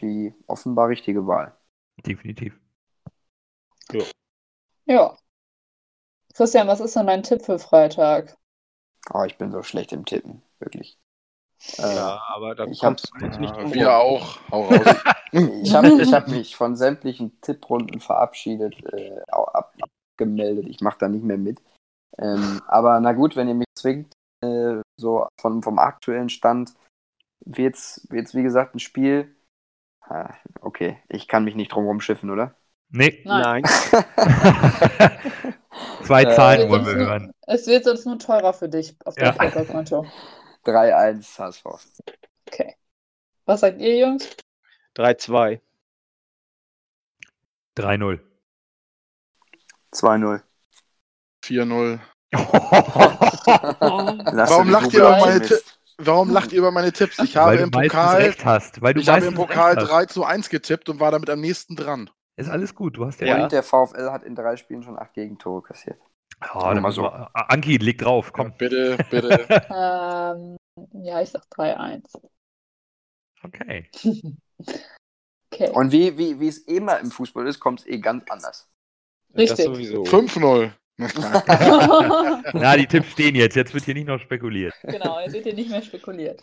die offenbar richtige Wahl. Definitiv. Ja. Christian, was ist denn dein Tipp für Freitag? Oh, ich bin so schlecht im Tippen, wirklich. Äh, ja, aber da ich hab- kommst du jetzt nicht Ja, wir rum. auch. Hau raus. Ich habe ich hab mich von sämtlichen Tipprunden verabschiedet, äh, ab, abgemeldet. Ich mache da nicht mehr mit. Ähm, aber na gut, wenn ihr mich zwingt, äh, so von, vom aktuellen Stand, wird's, wird's wie gesagt ein Spiel. Ah, okay, ich kann mich nicht drum rumschiffen, oder? Nee, Nein. Zwei Äh, Zahlen wird wollen wir hören. Es wird sonst nur teurer für dich auf Ja. deinem Freitagkonto. 3-1 HSV. Okay. Was sagt ihr, Jungs? 3-2. 3-0. 2-0. 4-0. Lass Warum lacht ihr über meine den Ti- Mist. Warum lacht ihr über meine Tipps? Ich habe im Pokal, hast. Weil du ich habe im Pokal recht hast. 3 zu 1 getippt und war damit am nächsten dran. Ist alles gut, du hast ja. Ja. Und der VfL hat in drei Spielen schon acht Gegentore kassiert. Dann mal so. Anki, leg drauf, komm. Bitte, bitte. Ähm, ja, ich sag 3-1. Okay. Okay. Und wie, wie, wie es immer im Fußball ist, kommt es eh ganz anders. Richtig. sowieso. 5-0. Na, die Tipps stehen jetzt. Jetzt wird hier nicht noch spekuliert. genau, jetzt wird hier nicht mehr spekuliert.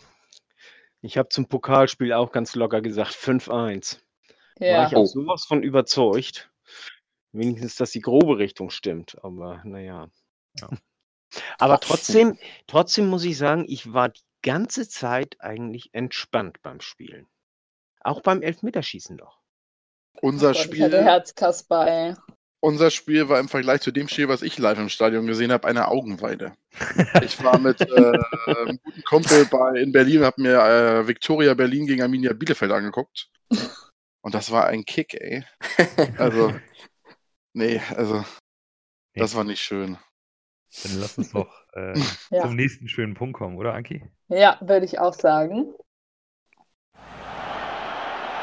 Ich habe zum Pokalspiel auch ganz locker gesagt 5-1. War Ja. ich auch sowas von überzeugt. Wenigstens, dass die grobe Richtung stimmt. Aber naja. Ja. Aber trotzdem, trotzdem muss ich sagen, ich war die ganze Zeit eigentlich entspannt beim Spielen. Auch beim Elfmeterschießen doch. Unser Oh Gott, Ich hatte Spiel, Herzkasper, ey. unser Spiel war im Vergleich zu dem Spiel, was ich live im Stadion gesehen habe, eine Augenweide. Ich war mit äh, einem guten Kumpel bei, in Berlin, habe mir äh, Victoria Berlin gegen Arminia Bielefeld angeguckt. Und das war ein Kick, ey. Also, nee, also, das war nicht schön. Dann lass uns doch äh, Ja. zum nächsten schönen Punkt kommen, oder, Anki? Ja, würde ich auch sagen.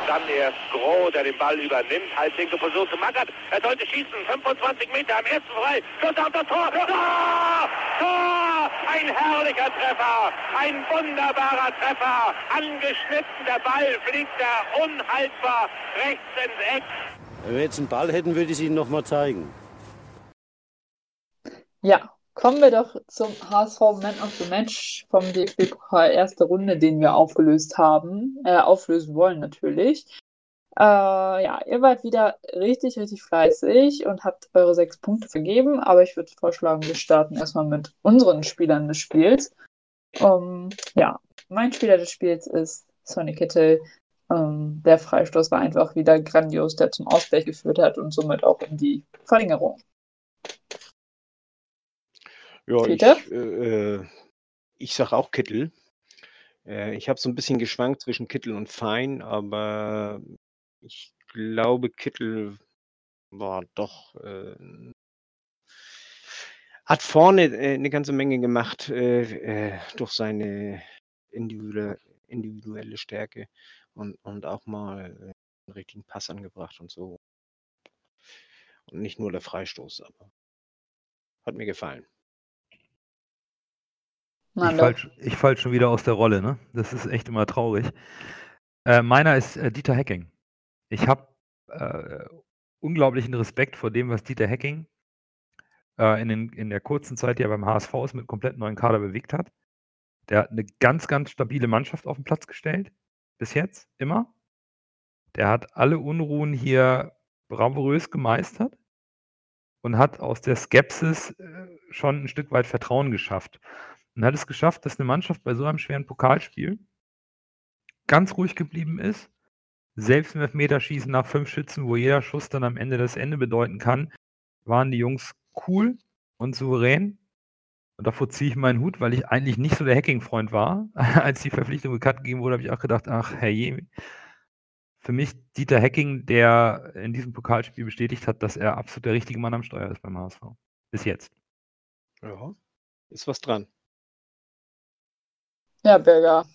Dann erst Groh, der den Ball übernimmt. Halblinke versucht zu Mackert. Er sollte schießen. 25 Meter am ersten frei. Schuss auf das Tor. Tor! Tor! Ein herrlicher Treffer. Ein wunderbarer Treffer. Angeschnitten. Der Ball fliegt da unhaltbar rechts ins Eck. Wenn wir jetzt einen Ball hätten, würde ich es Ihnen nochmal zeigen. Ja, kommen wir doch zum HSV Man of the Match vom DFB-Pokal erste Runde, den wir aufgelöst haben, äh, auflösen wollen natürlich. Äh, ja, ihr wart wieder richtig, richtig fleißig und habt eure sechs Punkte vergeben, aber ich würde vorschlagen, wir starten erstmal mit unseren Spielern des Spiels. Ähm, ja, mein Spieler des Spiels ist Sonny Kittel. Ähm, der Freistoß war einfach wieder grandios, der zum Ausgleich geführt hat und somit auch in die Verlängerung. Ja, ich, Peter? äh, äh, ich sag auch Kittel. Äh, ich habe so ein bisschen geschwankt zwischen Kittel und Fein, aber ich glaube, Kittel war doch äh, hat vorne äh, eine ganze Menge gemacht äh, äh, durch seine individuelle, individuelle Stärke und, und auch mal äh, einen richtigen Pass angebracht und so. Und nicht nur der Freistoß, aber hat mir gefallen. Ich fall, ich fall schon wieder aus der Rolle, ne? Das ist echt immer traurig. Äh, meiner ist äh, Dieter Hecking. Ich habe äh, unglaublichen Respekt vor dem, was Dieter Hecking äh, in, den, in der kurzen Zeit, die er beim HSV ist, mit komplett neuen Kader bewegt hat. Der hat eine ganz, ganz stabile Mannschaft auf den Platz gestellt. Bis jetzt, immer. Der hat alle Unruhen hier bravourös gemeistert und hat aus der Skepsis äh, schon ein Stück weit Vertrauen geschafft. Und hat es geschafft, dass eine Mannschaft bei so einem schweren Pokalspiel ganz ruhig geblieben ist. Selbst im Elfmeterschießen nach fünf Schützen, wo jeder Schuss dann am Ende das Ende bedeuten kann, waren die Jungs cool und souverän. Und davor ziehe ich meinen Hut, weil ich eigentlich nicht so der Hacking-Freund war. Als die Verpflichtung bekannt gegeben wurde, habe ich auch gedacht, ach herrje. Für mich Dieter Hacking, der in diesem Pokalspiel bestätigt hat, dass er absolut der richtige Mann am Steuer ist beim HSV. Bis jetzt. Ja, ist was dran. Ja, Bürger.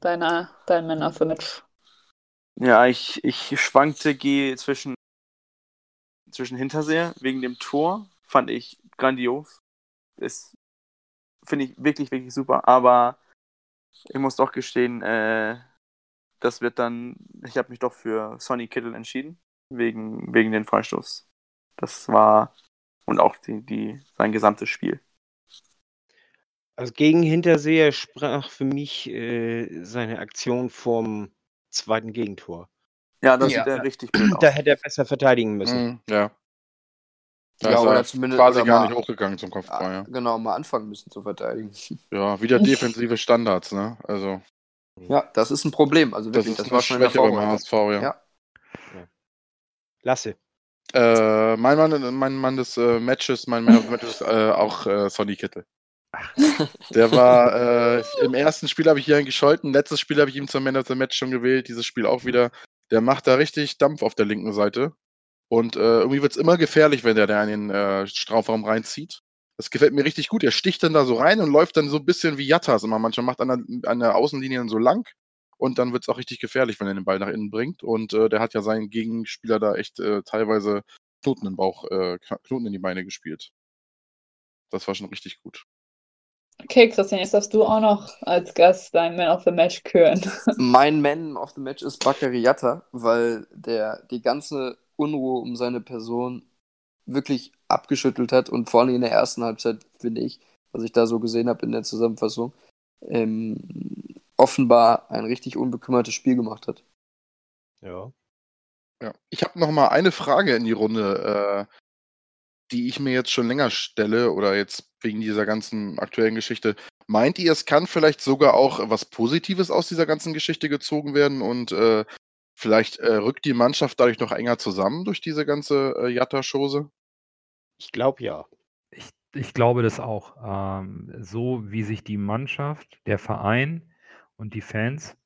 Deine, dein Man of the Match. Ja, ich, ich schwankte gehe zwischen, zwischen Hinterseher wegen dem Tor. Fand ich grandios. Ist, finde ich wirklich, wirklich super. Aber ich muss doch gestehen, äh, das wird dann, ich habe mich doch für Sonny Kittle entschieden. Wegen, wegen den Freistoß. Das war, und auch die, die, sein gesamtes Spiel. Also gegen Hinterseher sprach für mich äh, seine Aktion vom zweiten Gegentor. Ja, das Ja. sieht er richtig blöd Da aus. hätte er besser verteidigen müssen. Mhm, ja. Da Ja, oder er zumindest- quasi oder gar mal- nicht hochgegangen zum Kopfball. Ja, Genau, mal anfangen müssen zu verteidigen. ja wieder defensive Standards, ne? Also, Ja, das ist ein Problem. Also das wirklich, ist das, eine war schon in der Schwäche beim. HSV, ja. Ja. Lasse. Äh, mein Mann, mein Mann des äh, Matches, mein Man of the Match ist äh, auch äh, Sonny Kittel. Der war äh, im ersten Spiel habe ich hier einen gescholten, letztes Spiel habe ich ihm zum Man of the Match schon gewählt, dieses Spiel auch wieder. Der macht da richtig Dampf auf der linken Seite. Und äh, irgendwie wird es immer gefährlich, wenn der da in den äh, Strafraum reinzieht. Das gefällt mir richtig gut. Er sticht dann da so rein und läuft dann so ein bisschen wie Jattas immer. Manchmal macht an der, an der Außenlinie dann so lang. Und dann wird es auch richtig gefährlich, wenn er den Ball nach innen bringt. Und äh, der hat ja seinen Gegenspieler da echt äh, teilweise Knoten im Bauch, äh, Kn- Knoten in die Beine gespielt. Das war schon richtig gut. Okay, Christian, jetzt darfst du auch noch als Gast dein Man of the Match küren. Mein Man of the Match ist Bakary Yatta, weil der die ganze Unruhe um seine Person wirklich abgeschüttelt hat und vor allem in der ersten Halbzeit, finde ich, was ich da so gesehen habe in der Zusammenfassung, ähm, offenbar ein richtig unbekümmertes Spiel gemacht hat. Ja. Ja. Ich habe noch mal eine Frage in die Runde, äh, die ich mir jetzt schon länger stelle oder jetzt wegen dieser ganzen aktuellen Geschichte. Meint ihr, es kann vielleicht sogar auch was Positives aus dieser ganzen Geschichte gezogen werden und äh, vielleicht äh, rückt die Mannschaft dadurch noch enger zusammen durch diese ganze äh, Jatta-Chose? Ich glaube ja. Ich, ich glaube das auch. Ähm, so wie sich die Mannschaft, der Verein und die Fans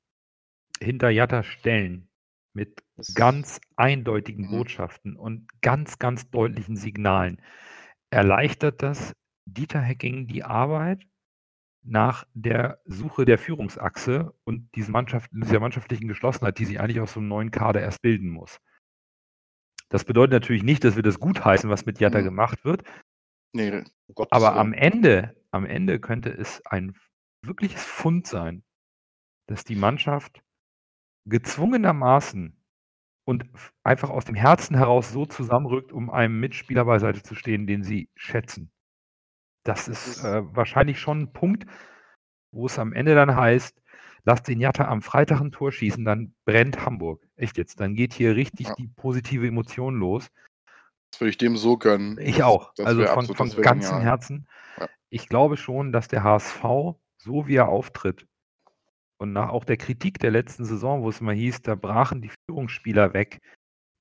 hinter Jatta stellen, mit Das- ganz eindeutigen Mhm. Botschaften und ganz, ganz deutlichen Signalen, erleichtert das Dieter Hecking die Arbeit nach der Suche der Führungsachse und diesen Mannschaft, dieser mannschaftlichen Geschlossenheit, die sich eigentlich aus so einem neuen Kader erst bilden muss. Das bedeutet natürlich nicht, dass wir das gutheißen, was mit Jatta Mhm. gemacht wird, Nee, um aber Willen. am Ende, am Ende könnte es ein wirkliches Fund sein, dass die Mannschaft gezwungenermaßen und einfach aus dem Herzen heraus so zusammenrückt, um einem Mitspieler beiseite zu stehen, den sie schätzen. Das ist äh, wahrscheinlich schon ein Punkt, wo es am Ende dann heißt, lasst den Jatta am Freitag ein Tor schießen, dann brennt Hamburg. Echt jetzt, dann geht hier richtig Ja. die positive Emotion los. das würde ich dem so gönnen. Ich auch. das also von, von ganzem. Herzen. Ja. Ich glaube schon, dass der HSV, so wie er auftritt, und nach auch der Kritik der letzten Saison, wo es mal hieß, da brachen die Führungsspieler weg,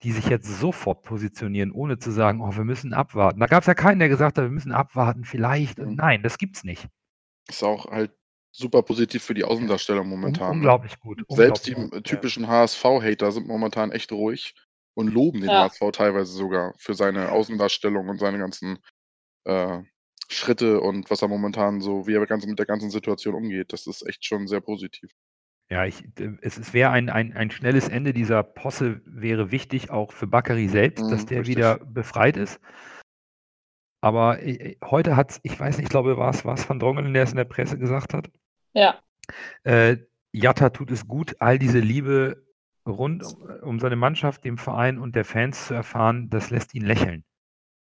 die sich jetzt sofort positionieren, ohne zu sagen, oh, wir müssen abwarten. Da gab es ja keinen, der gesagt hat, wir müssen abwarten, vielleicht. Mhm. Nein, das gibt's nicht. Ist auch halt super positiv für die Außendarstellung Un momentan. ne? unglaublich gut. Selbst die gut. typischen HSV-Hater sind momentan echt ruhig. und loben den Ja. HSV teilweise sogar für seine Außendarstellung und seine ganzen äh, Schritte und was er momentan so, wie er ganz, mit der ganzen Situation umgeht. Das ist echt schon sehr positiv. Ja, ich, es, es wäre ein, ein, ein schnelles Ende dieser Posse wäre wichtig, auch für Bakary selbst, dass Mhm, der richtig. wieder befreit ist. Aber äh, heute hat ich weiß nicht, ich glaube, war es, es Van Drongelen, der es in der Presse gesagt hat. Ja, Äh, Jatta tut es gut, all diese Liebe rund um, um seine Mannschaft, dem Verein und der Fans zu erfahren, das lässt ihn lächeln.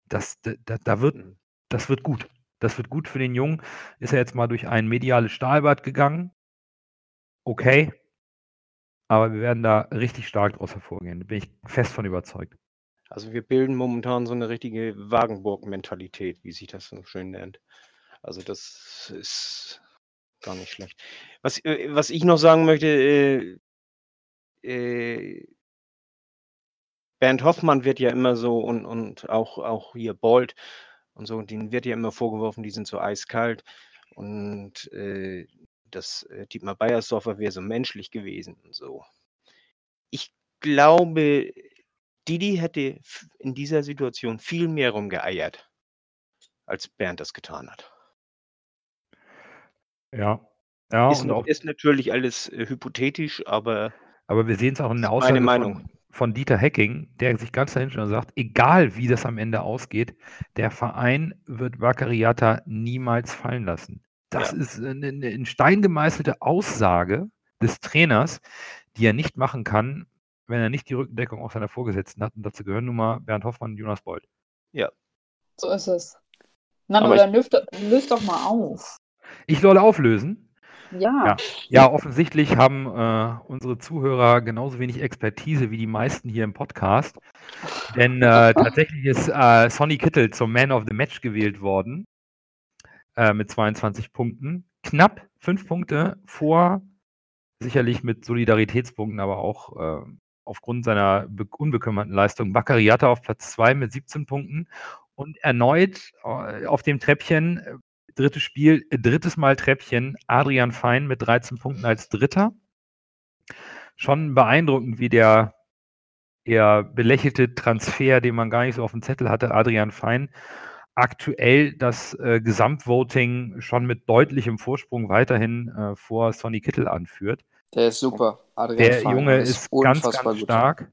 Das, da, da- da wird, Mhm. das wird gut. Das wird gut für den Jungen. Ist er jetzt mal durch ein mediales Stahlbad gegangen? Okay. Aber wir werden da richtig stark draus hervorgehen. Da bin ich fest von überzeugt. Also wir bilden momentan so eine richtige Wagenburg-Mentalität, wie sich das so schön nennt. Also das ist gar nicht schlecht. Was, äh, was ich noch sagen möchte, äh, äh, Bernd Hoffmann wird ja immer so und, und auch, auch hier Bolt und so, denen wird ja immer vorgeworfen, die sind so eiskalt. Und äh, das äh, Dietmar Beiersdorfer wäre so menschlich gewesen und so. Ich glaube, Didi hätte in dieser Situation viel mehr rumgeeiert, als Bernd das getan hat. Ja. Ja, ist, und auch, ist natürlich alles äh, hypothetisch, aber aber wir sehen es auch in der Aussage meine von, Meinung. von Dieter Hecking, der sich ganz dahinter und sagt, egal wie das am Ende ausgeht, der Verein wird Vakariata niemals fallen lassen. Das Ja. ist eine, eine in Stein gemeißelte Aussage des Trainers, die er nicht machen kann, wenn er nicht die Rückendeckung auch seiner Vorgesetzten hat. Und dazu gehören nun mal Bernd Hoffmann und Jonas Bold. so ist es. Nano, Aber ich- dann löst, löst doch mal auf. Ich soll auflösen. Ja. Ja. Ja, offensichtlich haben äh, unsere Zuhörer genauso wenig Expertise wie die meisten hier im Podcast. Denn äh, tatsächlich ist äh, Sonny Kittel zum Man of the Match gewählt worden äh, mit 22 Punkten. Knapp fünf Punkte vor, sicherlich mit Solidaritätspunkten, aber auch äh, aufgrund seiner be unbekümmerten Leistung. Bakariata auf Platz 2 mit 17 Punkten und erneut äh, auf dem Treppchen äh, drittes Spiel, drittes Mal Treppchen, Adrian Fein mit 13 Punkten als Dritter. Schon beeindruckend, wie der eher belächelte Transfer, den man gar nicht so auf dem Zettel hatte, Adrian Fein, aktuell das äh, Gesamtvoting schon mit deutlichem Vorsprung weiterhin äh, vor Sonny Kittel anführt. Der ist super. Adrian Der Fein, Junge der ist ganz, ganz gut. stark.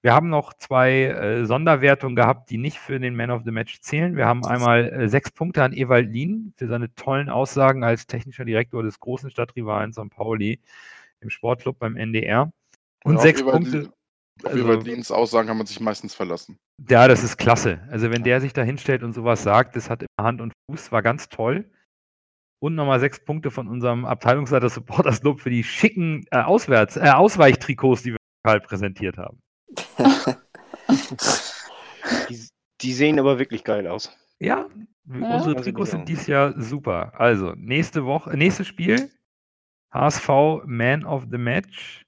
Wir haben noch zwei äh, Sonderwertungen gehabt, die nicht für den Man of the Match zählen. Wir haben einmal äh, sechs Punkte an Ewald Lien für seine tollen Aussagen als technischer Direktor des großen Stadtrivalen St. Pauli im Sportclub beim NDR. Und Ja, auf sechs Punkte. Auf also- Liens Aussagen kann man sich meistens verlassen. Ja, das ist klasse. Also wenn der sich da hinstellt und sowas sagt, das hat immer Hand und Fuß, war ganz toll. Und nochmal sechs Punkte von unserem Abteilungsleiter Supporters Club für die schicken äh, Auswärts, äh, Ausweichtrikots, die wir lokal präsentiert haben. die, die sehen aber wirklich geil aus. Ja, Ja. unsere Also Trikots sind dieses Jahr super. Also, nächste Woche, nächstes Spiel, HSV Man of the Match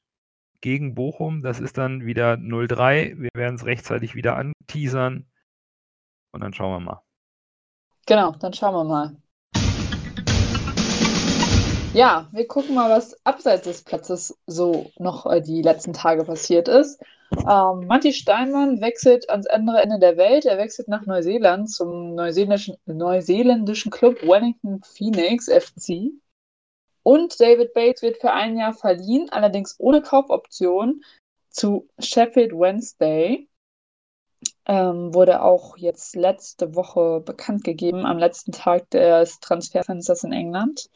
gegen Bochum. Das ist dann wieder 0-3. Wir werden es rechtzeitig wieder anteasern. Und dann schauen wir mal. Genau, dann schauen wir mal. Ja, wir gucken mal, was abseits des Platzes so noch äh, die letzten Tage passiert ist. Ähm, Matti Steinmann wechselt ans andere Ende der Welt. Er wechselt nach Neuseeland zum neuseeländischen, neuseeländischen Club Wellington Phoenix FC. Und David Bates wird für ein Jahr verliehen, allerdings ohne Kaufoption, zu Sheffield Wednesday. Ähm, wurde auch jetzt letzte Woche bekannt gegeben, am letzten Tag des Transferfensters in England.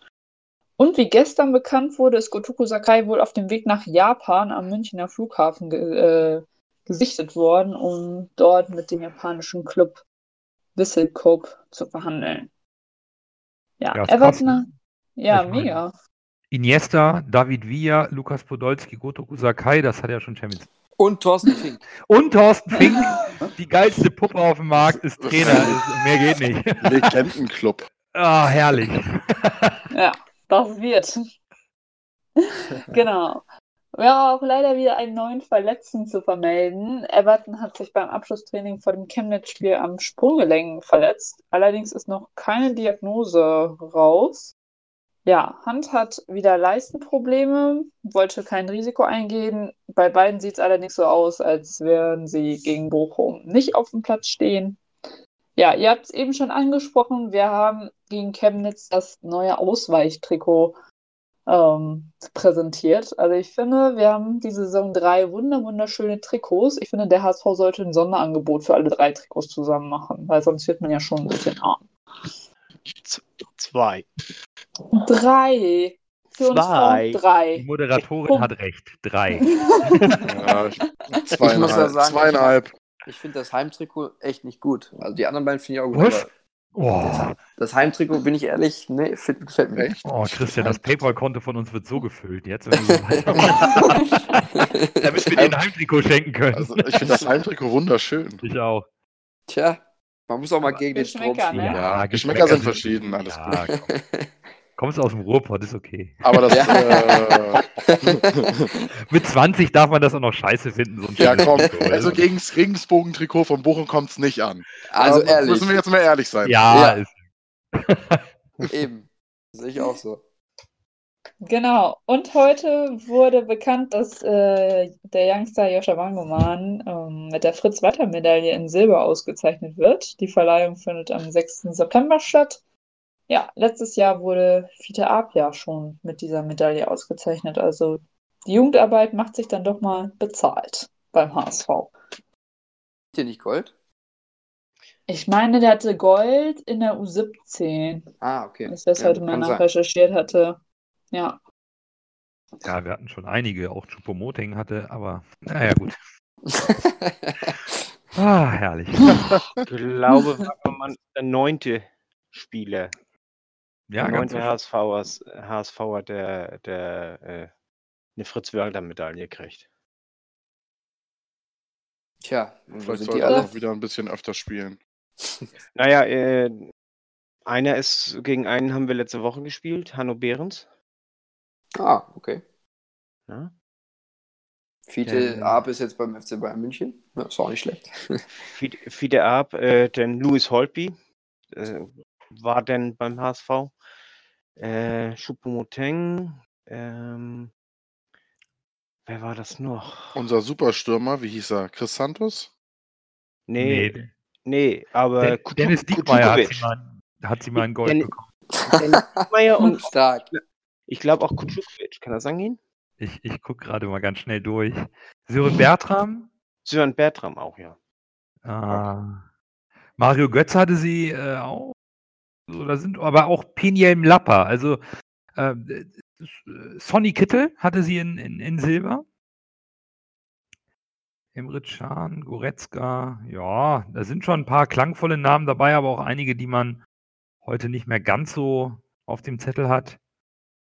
Und wie gestern bekannt wurde, ist Gotoku Sakai wohl auf dem Weg nach Japan am Münchner Flughafen ge äh, gesichtet worden, um dort mit dem japanischen Club Whistle Cope zu verhandeln. Ja, Ja, Everton. Ja, Ich meine- mega. Iniesta, David Villa, Lukas Podolski, Gotoku Sakai, das hat ja schon Champions. Und Thorsten Fink. Und Thorsten Fink, die geilste Puppe auf dem Markt, ist Trainer. Ist, mehr geht nicht. Legendenclub. Ah, herrlich. Ja, das wird. genau. Ja, auch leider wieder einen neuen Verletzten zu vermelden. Everton hat sich beim Abschlusstraining vor dem Chemnitz-Spiel am Sprunggelenk verletzt. Allerdings ist noch keine Diagnose raus. Ja, Hand hat wieder Leistenprobleme, wollte kein Risiko eingehen. Bei beiden sieht es allerdings so aus, als wären sie gegen Bochum nicht auf dem Platz stehen. Ja, ihr habt es eben schon angesprochen, wir haben gegen Chemnitz das neue Ausweichtrikot ähm, präsentiert. Also ich finde, wir haben die Saison drei wunder wunderschöne Trikots. Ich finde, der HSV sollte ein Sonderangebot für alle drei Trikots zusammen machen, weil sonst wird man ja schon ein bisschen arm. Z zwei. Drei. Für uns Zwei. Drei. Die Moderatorin Punkt. hat recht. Drei. Ja, ich- zweieinhalb. muss ja sagen, zweieinhalb. Ich finde das Heimtrikot echt nicht gut. Also die anderen beiden finde ich auch gut. Was? Oh, Das Heimtrikot, bin ich ehrlich, nee, fit- gefällt mir nicht. oh Christian, das PayPal-Konto von uns wird so gefüllt jetzt. Damit wir dir ein Heimtrikot schenken können. Also, ich finde das Heimtrikot wunderschön. ich auch. Tja, man muss auch mal Aber gegen den Strom Geschmäcker, fliegen. ne? Ja, Geschmäcker sind verschieden, alles ja, komm. Kommst aus dem Ruhrpott, ist okay. Aber das, Ja. äh, Mit 20 darf man das auch noch scheiße finden. So ein ja komm, Trikot. also gegen das Regensbogen-Trikot von Bochum kommt es nicht an. Also Da ehrlich, Müssen wir jetzt mal ehrlich sein. Ja, Ja. Ist, eben. Sehe ich auch so. Genau. Und heute wurde bekannt, dass äh, der Youngster Joscha Wangoman ähm, mit der Fritz-Walter-Medaille in Silber ausgezeichnet wird. Die Verleihung findet am 6. September statt. Ja, letztes Jahr wurde Fiete Apia schon mit dieser Medaille ausgezeichnet. Also die Jugendarbeit macht sich dann doch mal bezahlt beim HSV. Hier nicht Gold? Ich meine, der hatte Gold in der U17, Ah, okay. das Ja, heute mal kann sein. nachrecherchiert hatte. Ja. ja, wir hatten schon einige, auch Chupomoting hatte, aber naja, gut. Ah, herrlich. Ich glaube, Wackermann ist der neunte Spieler. Ja, der ganz neunte HSV, HSVer, der, der äh, eine Fritz-Walter-Medaille kriegt. Tja, und wo Vielleicht sollte er auch wieder ein bisschen öfter spielen. Naja, äh, einer ist, gegen einen haben wir letzte Woche gespielt, Hanno Behrens. Ah, okay. Ja? Fiete. Arp ist jetzt beim FC Bayern München. Ja, ist auch nicht schlecht. Fide Fide Ab, äh, denn Louis Holtby äh, war denn beim HSV. Äh, Choupo-Moting, ähm, wer war das noch? Unser Superstürmer, wie hieß er? Chris Santos? Nee, Nee, nee, aber Den- Kutu- Dennis Diekmeyer hat sie, mal, hat sie mal in Gold Den- bekommen. Dennis Diekmeyer und Stark. ich glaube auch Kutukovic, kann das angehen? Ich, ich gucke gerade mal ganz schnell durch. Sören Bertram, Sören Bertram auch, ja. ah, Mario Götze hatte sie äh, auch. So, da sind aber auch Peniel Lapper. Also äh, äh, Sonny Kittel hatte sie in, in, in Silber. Emre Can, Goretzka, ja, da sind schon ein paar klangvolle Namen dabei, aber auch einige, die man heute nicht mehr ganz so auf dem Zettel hat.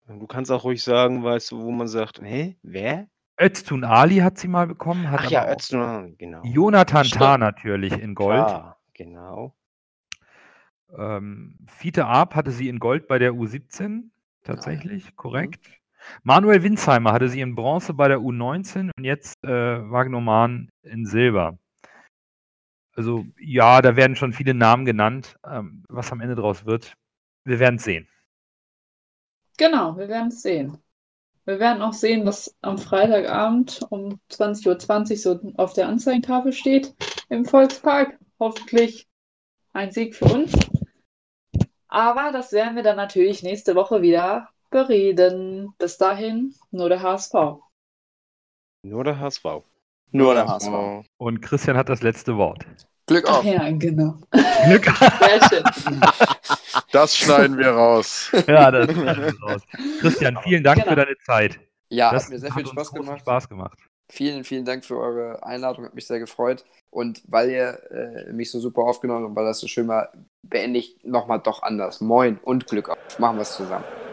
Du kannst auch ruhig sagen, weißt du, wo man sagt, hä, wer? Öztun Ali hat sie mal bekommen. Hat Ach ja, Öztun, genau. Jonathan Stimmt. Tah natürlich in Gold. Klar, genau. Ähm, Fiete Arp hatte sie in Gold bei der U17, tatsächlich, korrekt. Manuel Winsheimer hatte sie in Bronze bei der U19 und jetzt äh, Wagnoman in Silber. Also ja, da werden schon viele Namen genannt. Ähm, was am Ende draus wird, wir werden es sehen. Genau, wir werden es sehen. Wir werden auch sehen, was am Freitagabend um 20.20 Uhr so auf der Anzeigentafel steht im Volkspark. Hoffentlich ein Sieg für uns. Aber das werden wir dann natürlich nächste Woche wieder bereden. Bis dahin nur der HSV. Nur der HSV. Nur der HSV. Und Christian hat das letzte Wort. Glück Ach auf. ja, genau. Glück Sehr schön. das schneiden wir raus. Ja, das ist raus. Christian, vielen Dank Genau. für deine Zeit. Ja, das hat mir sehr viel Spaß gemacht. Spaß gemacht. Vielen, vielen Dank für eure Einladung, hat mich sehr gefreut. Und weil ihr äh, mich so super aufgenommen habt und weil das so schön war, beende ich nochmal doch anders. Moin und Glück auf. Machen wir es zusammen.